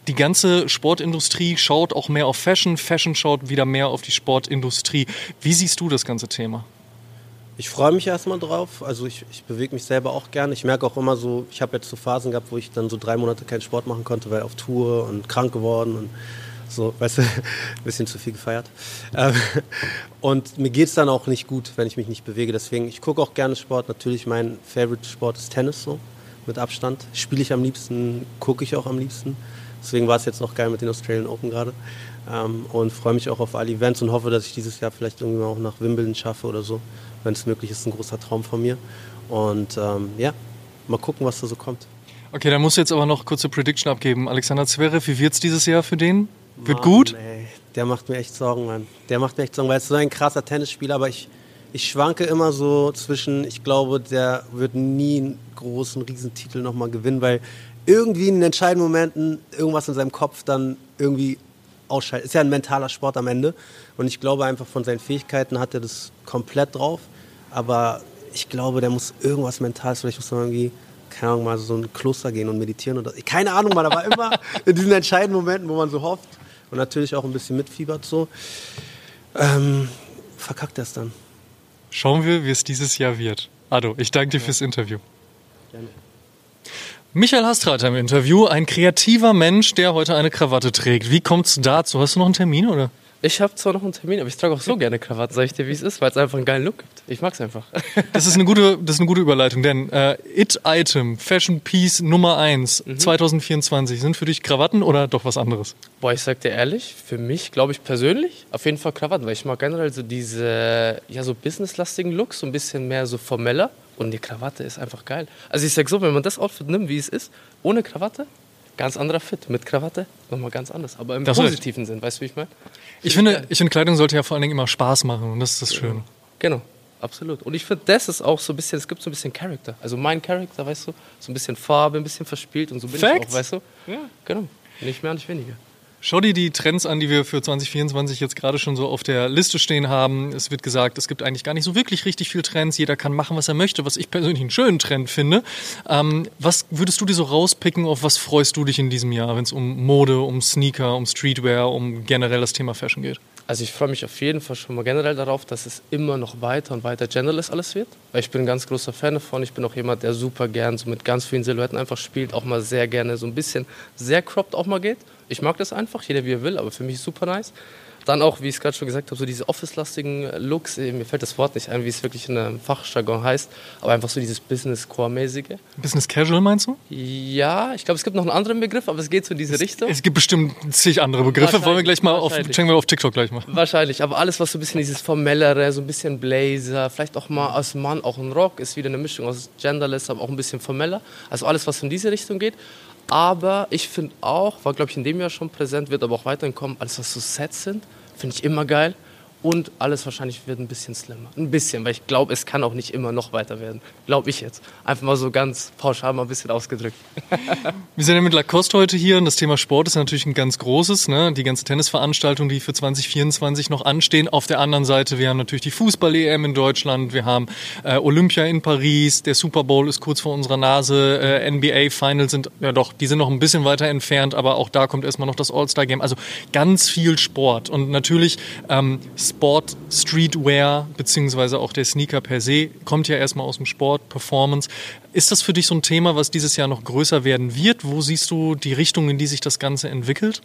die ganze Sportindustrie schaut auch mehr auf Fashion, Fashion schaut wieder mehr auf die Sportindustrie. Wie siehst du das ganze Thema? Ich freue mich erstmal drauf. Also ich, ich bewege mich selber auch gerne. Ich merke auch immer so, ich habe jetzt so Phasen gehabt, wo ich dann so drei Monate keinen Sport machen konnte, weil auf Tour und krank geworden und so, weißt du, ein [laughs] bisschen zu viel gefeiert. Ähm, [laughs] und mir geht es dann auch nicht gut, wenn ich mich nicht bewege. Deswegen, ich gucke auch gerne Sport. Natürlich, mein Favorite-Sport ist Tennis, so mit Abstand. Spiele ich am liebsten, gucke ich auch am liebsten. Deswegen war es jetzt noch geil mit den Australian Open gerade. Ähm, und freue mich auch auf alle Events und hoffe, dass ich dieses Jahr vielleicht irgendwie auch nach Wimbledon schaffe oder so. Wenn es möglich ist, ein großer Traum von mir. Und ähm, ja, mal gucken, was da so kommt. Okay, dann musst du jetzt aber noch kurze Prediction abgeben. Alexander Zverev, wie wird es dieses Jahr für den? Wird Mann, gut? Ey, der macht mir echt Sorgen, Mann. Der macht mir echt Sorgen, weil es so ein krasser Tennisspieler, aber ich, ich schwanke immer so zwischen, ich glaube, der wird nie einen großen, riesen Titel nochmal gewinnen, weil irgendwie in den entscheidenden Momenten irgendwas in seinem Kopf dann irgendwie ausschalten. Ist ja ein mentaler Sport am Ende. Und ich glaube einfach, von seinen Fähigkeiten hat er das komplett drauf. Aber ich glaube, der muss irgendwas Mentales, vielleicht muss er irgendwie, keine Ahnung, mal so ein Kloster gehen und meditieren oder keine Ahnung, man, aber immer in diesen entscheidenden Momenten, wo man so hofft und natürlich auch ein bisschen mitfiebert so, ähm, verkackt er es dann. Schauen wir, wie es dieses Jahr wird. Ado, ich danke dir ja. fürs Interview. Gerne. Michael Hastreiter im Interview, ein kreativer Mensch, der heute eine Krawatte trägt. Wie kommt es dazu? Hast du noch einen Termin oder? Ich habe zwar noch einen Termin, aber ich trage auch so gerne Krawatte, sag ich dir, wie es ist, weil es einfach einen geilen Look gibt. Ich mag es einfach. [laughs] Das ist eine gute, das ist eine gute Überleitung, denn äh, It-Item, Fashion Piece Nummer 1 mhm. 2024, sind für dich Krawatten oder doch was anderes? Boah, ich sag dir ehrlich, für mich, glaube ich persönlich, auf jeden Fall Krawatten, weil ich mag generell so diese, ja, so businesslastigen Looks, so ein bisschen mehr so formeller. Und die Krawatte ist einfach geil. Also ich sag so, wenn man das Outfit nimmt, wie es ist, ohne Krawatte, ganz anderer Fit. Mit Krawatte nochmal ganz anders. Aber im das positiven Sinn, weißt du, wie ich meine? Ich finde, ich finde, Kleidung sollte ja vor allen Dingen immer Spaß machen und das ist das Schöne. Genau, absolut. Und ich finde, das ist auch so ein bisschen, es gibt so ein bisschen Charakter. Also mein Charakter, weißt du, so ein bisschen Farbe, ein bisschen verspielt und so bin Facts. ich auch, weißt du? Ja. Genau, nicht mehr, nicht weniger. Schau dir die Trends an, die wir für 2024 jetzt gerade schon so auf der Liste stehen haben. Es wird gesagt, es gibt eigentlich gar nicht so wirklich richtig viel Trends. Jeder kann machen, was er möchte, was ich persönlich einen schönen Trend finde. Ähm, was würdest du dir so rauspicken? Auf was freust du dich in diesem Jahr, wenn es um Mode, um Sneaker, um Streetwear, um generell das Thema Fashion geht? Also ich freue mich auf jeden Fall schon mal generell darauf, dass es immer noch weiter und weiter genderless alles wird. Weil ich bin ein ganz großer Fan davon. Ich bin auch jemand, der super gern so mit ganz vielen Silhouetten einfach spielt, auch mal sehr gerne so ein bisschen sehr cropped auch mal geht. Ich mag das einfach, jeder wie er will, aber für mich ist super nice. Dann auch, wie ich es gerade schon gesagt habe, so diese Office-lastigen Looks. Äh, mir fällt das Wort nicht ein, wie es wirklich in einem Fachjargon heißt, aber einfach so dieses Business-Core-mäßige. Business Casual meinst du? Ja, ich glaube, es gibt noch einen anderen Begriff, aber es geht so in diese es, Richtung. Es gibt bestimmt zig andere Begriffe. Wollen wir gleich mal auf, checken wir auf TikTok gleich mal. Wahrscheinlich, aber alles, was so ein bisschen dieses Formellere, so ein bisschen Blazer, vielleicht auch mal als Mann auch ein Rock, ist wieder eine Mischung aus Genderless, aber auch ein bisschen formeller. Also alles, was in diese Richtung geht. Aber ich finde auch, war glaube ich in dem Jahr schon präsent, wird aber auch weiterhin kommen, alles was so Sets sind, finde ich immer geil. Und alles wahrscheinlich wird ein bisschen slimmer. Ein bisschen, weil ich glaube, es kann auch nicht immer noch weiter werden. Glaube ich jetzt. Einfach mal so ganz pauschal mal ein bisschen ausgedrückt. [laughs] Wir sind ja mit Lacoste heute hier und das Thema Sport ist natürlich ein ganz großes. Ne? Die ganze Tennisveranstaltung, die für 2024 noch anstehen. Auf der anderen Seite, wir haben natürlich die Fußball-EM in Deutschland, wir haben äh, Olympia in Paris, der Super Bowl ist kurz vor unserer Nase, äh, NBA-Finals sind, ja doch, die sind noch ein bisschen weiter entfernt, aber auch da kommt erstmal noch das All-Star-Game. Also ganz viel Sport und natürlich ähm, Sport, Streetwear, beziehungsweise auch der Sneaker per se, kommt ja erstmal aus dem Sport, Performance. Ist das für dich so ein Thema, was dieses Jahr noch größer werden wird? Wo siehst du die Richtung, in die sich das Ganze entwickelt?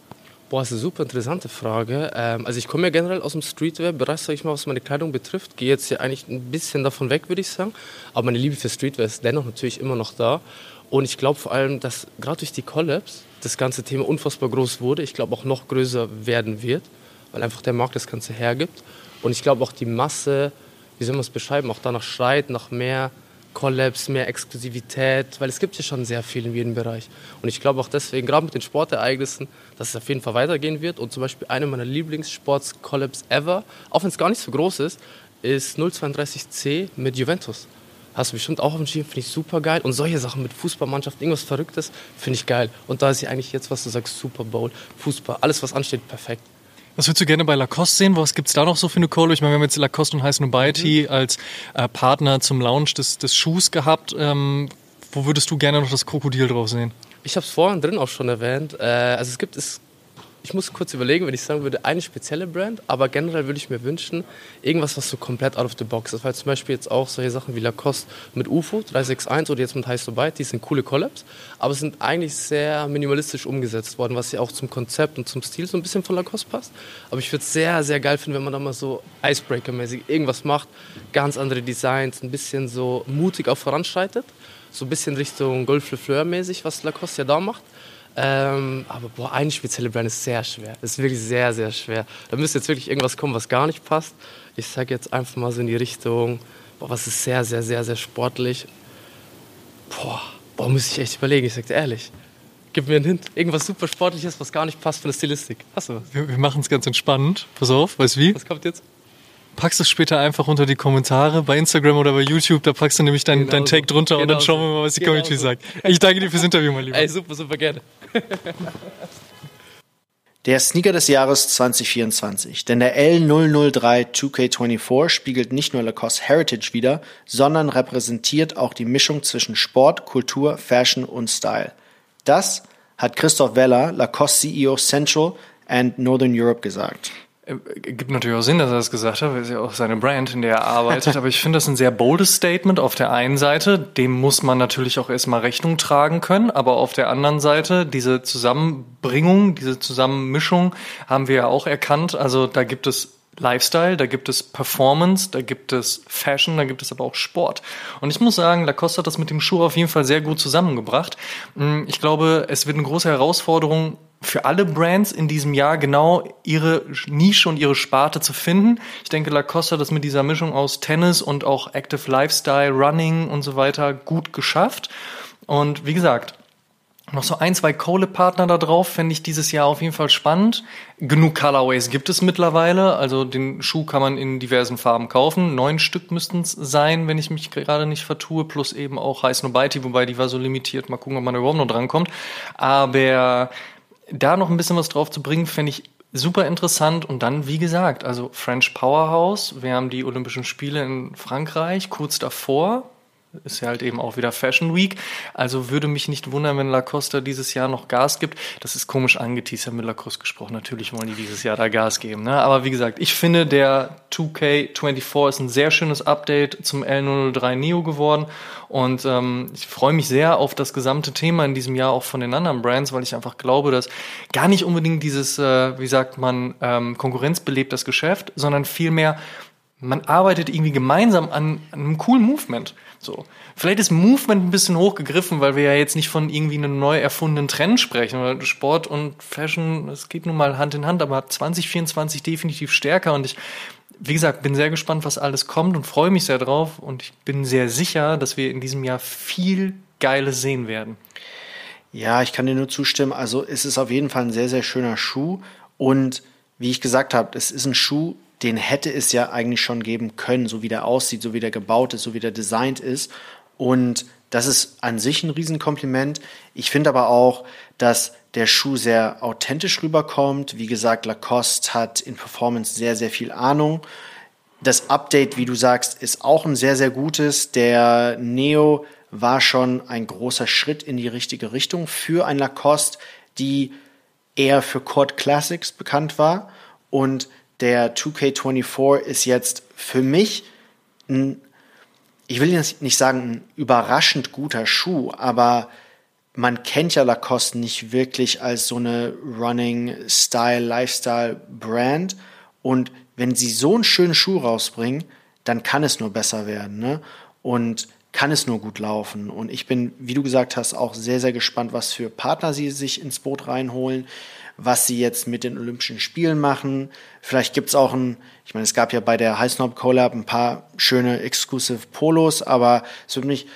Boah, das ist eine super interessante Frage. Ähm, also ich komme ja generell aus dem Streetwear-Bereich, sage ich mal, was meine Kleidung betrifft. Gehe jetzt hier eigentlich ein bisschen davon weg, würde ich sagen. Aber meine Liebe für Streetwear ist dennoch natürlich immer noch da. Und ich glaube vor allem, dass gerade durch die Collabs das ganze Thema unfassbar groß wurde. Ich glaube auch noch größer werden wird weil einfach der Markt das Ganze hergibt. Und ich glaube auch die Masse, wie soll man es beschreiben, auch danach schreit, nach mehr Collabs, mehr Exklusivität, weil es gibt ja schon sehr viel in jedem Bereich. Und ich glaube auch deswegen, gerade mit den Sportereignissen, dass es auf jeden Fall weitergehen wird. Und zum Beispiel eine meiner Lieblingssports-Collabs ever, auch wenn es gar nicht so groß ist, ist 032C mit Juventus. Hast du bestimmt auch auf dem Schirm, finde ich super geil. Und solche Sachen mit Fußballmannschaft, irgendwas Verrücktes, finde ich geil. Und da ist ja eigentlich jetzt, was du sagst, Super Bowl, Fußball, alles was ansteht, perfekt. Was würdest du gerne bei Lacoste sehen? Was gibt es da noch so für eine Colo? Ich meine, wir haben jetzt Lacoste und Heiß Nobiety mhm. als äh, Partner zum Launch des, des Schuhs gehabt. Ähm, wo würdest du gerne noch das Krokodil drauf sehen? Ich habe es vorhin drin auch schon erwähnt. Äh, also es gibt es ich muss kurz überlegen, wenn ich sagen würde, eine spezielle Brand, aber generell würde ich mir wünschen, irgendwas, was so komplett out of the box ist. Weil zum Beispiel jetzt auch solche Sachen wie Lacoste mit UFO 361 oder jetzt mit High So Byte, die sind coole Collabs, aber sind eigentlich sehr minimalistisch umgesetzt worden, was ja auch zum Konzept und zum Stil so ein bisschen von Lacoste passt. Aber ich würde es sehr, sehr geil finden, wenn man da mal so Icebreaker-mäßig irgendwas macht, ganz andere Designs, ein bisschen so mutig auch voranschreitet. So ein bisschen Richtung Golf Le Fleur mäßig, was Lacoste ja da macht. Ähm, aber boah, eine spezielle Brand ist sehr schwer. Ist wirklich sehr, sehr schwer. Da müsste jetzt wirklich irgendwas kommen, was gar nicht passt. Ich sage jetzt einfach mal so in die Richtung, boah, was ist sehr, sehr, sehr, sehr sportlich. Boah, boah, muss ich echt überlegen, ich sage dir ehrlich. Gib mir einen Hint. Irgendwas super Sportliches, was gar nicht passt für eine Stilistik. Hast du was? Wir, wir machen es ganz entspannt. Pass auf, weißt du wie? Was kommt jetzt? Packst es später einfach unter die Kommentare bei Instagram oder bei YouTube. Da packst du nämlich dein, genau dein Take so. drunter genau und dann schauen wir mal, was die genau Community so. sagt. Ich danke dir fürs Interview, mein Lieber. Ey, super, super gerne. [laughs] Der Sneaker des Jahres 2024. Denn der L003 2K24 spiegelt nicht nur Lacoste Heritage wider, sondern repräsentiert auch die Mischung zwischen Sport, Kultur, Fashion und Style. Das hat Christoph Weller, Lacoste CEO Central and Northern Europe gesagt. Äh, gibt natürlich auch Sinn, dass er das gesagt hat, weil es ja auch seine Brand, in der er arbeitet. Aber ich finde das ein sehr boldes Statement auf der einen Seite. Dem muss man natürlich auch erstmal Rechnung tragen können. Aber auf der anderen Seite, diese Zusammenbringung, diese Zusammenmischung haben wir ja auch erkannt. Also da gibt es Lifestyle, da gibt es Performance, da gibt es Fashion, da gibt es aber auch Sport. Und ich muss sagen, Lacoste hat das mit dem Schuh auf jeden Fall sehr gut zusammengebracht. Hm, ich glaube, es wird eine große Herausforderung für alle Brands in diesem Jahr genau ihre Nische und ihre Sparte zu finden. Ich denke, Lacoste hat das mit dieser Mischung aus Tennis und auch Active Lifestyle, Running und so weiter gut geschafft. Und wie gesagt, noch so ein, zwei Kohle-Partner da drauf fände ich dieses Jahr auf jeden Fall spannend. Genug Colorways gibt es mittlerweile. Also den Schuh kann man in diversen Farben kaufen. Neun Stück müssten es sein, wenn ich mich gerade nicht vertue. Plus eben auch High Snobiety, wobei die war so limitiert. Mal gucken, ob man überhaupt noch drankommt. Aber da noch ein bisschen was drauf zu bringen, fände ich super interessant. Und dann, wie gesagt, also French Powerhouse. Wir haben die Olympischen Spiele in Frankreich kurz davor ist ja halt eben auch wieder Fashion Week. Also würde mich nicht wundern, wenn Lacoste dieses Jahr noch Gas gibt. Das ist komisch angeteasert mit Lacoste gesprochen. Natürlich wollen die dieses Jahr da Gas geben. Ne? Aber wie gesagt, ich finde, der 2K24 ist ein sehr schönes Update zum L003 Neo geworden. Und ähm, ich freue mich sehr auf das gesamte Thema in diesem Jahr auch von den anderen Brands, weil ich einfach glaube, dass gar nicht unbedingt dieses, äh, wie sagt man, ähm, konkurrenzbelebt das Geschäft, sondern vielmehr man arbeitet irgendwie gemeinsam an, an einem coolen Movement. So. Vielleicht ist Movement ein bisschen hochgegriffen, weil wir ja jetzt nicht von irgendwie einem neu erfundenen Trend sprechen. Weil Sport und Fashion, das geht nun mal Hand in Hand, aber 2024 definitiv stärker und ich, wie gesagt, bin sehr gespannt, was alles kommt und freue mich sehr drauf und ich bin sehr sicher, dass wir in diesem Jahr viel Geiles sehen werden. Ja, ich kann dir nur zustimmen. Also es ist auf jeden Fall ein sehr, sehr schöner Schuh und wie ich gesagt habe, es ist ein Schuh, den hätte es ja eigentlich schon geben können, so wie der aussieht, so wie der gebaut ist, so wie der designt ist. Und das ist an sich ein Riesenkompliment. Ich finde aber auch, dass der Schuh sehr authentisch rüberkommt. Wie gesagt, Lacoste hat in Performance sehr, sehr viel Ahnung. Das Update, wie du sagst, ist auch ein sehr, sehr gutes. Der Neo war schon ein großer Schritt in die richtige Richtung für ein Lacoste, die eher für Court Classics bekannt war. Und der 2K24 ist jetzt für mich ein, ich will jetzt nicht sagen, ein überraschend guter Schuh, aber man kennt ja Lacoste nicht wirklich als so eine Running Style, Lifestyle Brand. Und wenn sie so einen schönen Schuh rausbringen, dann kann es nur besser werden. Ne? Und kann es nur gut laufen. Und ich bin, wie du gesagt hast, auch sehr, sehr gespannt, was für Partner sie sich ins Boot reinholen was sie jetzt mit den Olympischen Spielen machen. Vielleicht gibt's auch ein, ich meine, es gab ja bei der High Snob Collab ein paar schöne Exclusive Polos, aber es würde mich,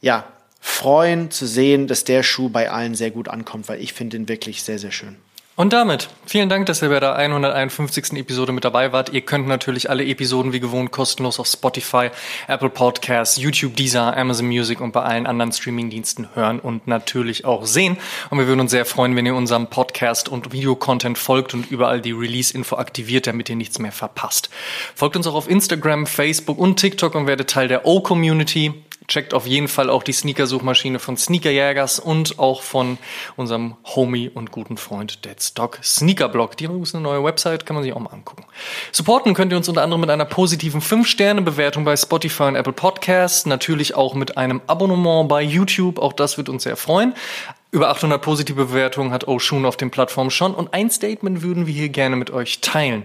ja, freuen zu sehen, dass der Schuh bei allen sehr gut ankommt, weil ich finde ihn wirklich sehr, sehr schön. Und damit vielen Dank, dass ihr bei der 151. Episode mit dabei wart. Ihr könnt natürlich alle Episoden wie gewohnt kostenlos auf Spotify, Apple Podcasts, YouTube, Deezer, Amazon Music und bei allen anderen Streamingdiensten hören und natürlich auch sehen. Und wir würden uns sehr freuen, wenn ihr unserem Podcast und Videocontent folgt und überall die Release-Info aktiviert, damit ihr nichts mehr verpasst. Folgt uns auch auf Instagram, Facebook und TikTok und werdet Teil der O-Community. Checkt auf jeden Fall auch die Sneaker-Suchmaschine von Sneakerjägers und auch von unserem Homie und guten Freund Deadstock Sneakerblog. Die haben eine neue Website, kann man sich auch mal angucken. Supporten könnt ihr uns unter anderem mit einer positiven 5-Sterne-Bewertung bei Spotify und Apple Podcasts, natürlich auch mit einem Abonnement bei YouTube, auch das wird uns sehr freuen. Über 800 positive Bewertungen hat Oshun auf den Plattformen schon und ein Statement würden wir hier gerne mit euch teilen.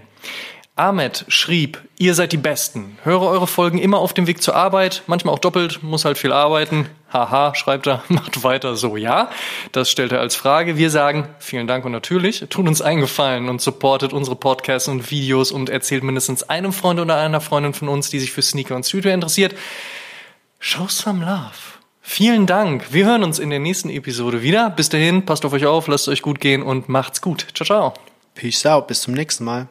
Ahmed schrieb, ihr seid die Besten. Höre eure Folgen immer auf dem Weg zur Arbeit, manchmal auch doppelt, muss halt viel arbeiten. Haha, schreibt er, [laughs] macht weiter so, ja. Das stellt er als Frage. Wir sagen vielen Dank und natürlich, tut uns eingefallen und supportet unsere Podcasts und Videos und erzählt mindestens einem Freund oder einer Freundin von uns, die sich für Sneaker und Streetwear interessiert. Show some love. Vielen Dank. Wir hören uns in der nächsten Episode wieder. Bis dahin, passt auf euch auf, lasst euch gut gehen und macht's gut. Ciao, ciao. Peace out. Bis zum nächsten Mal.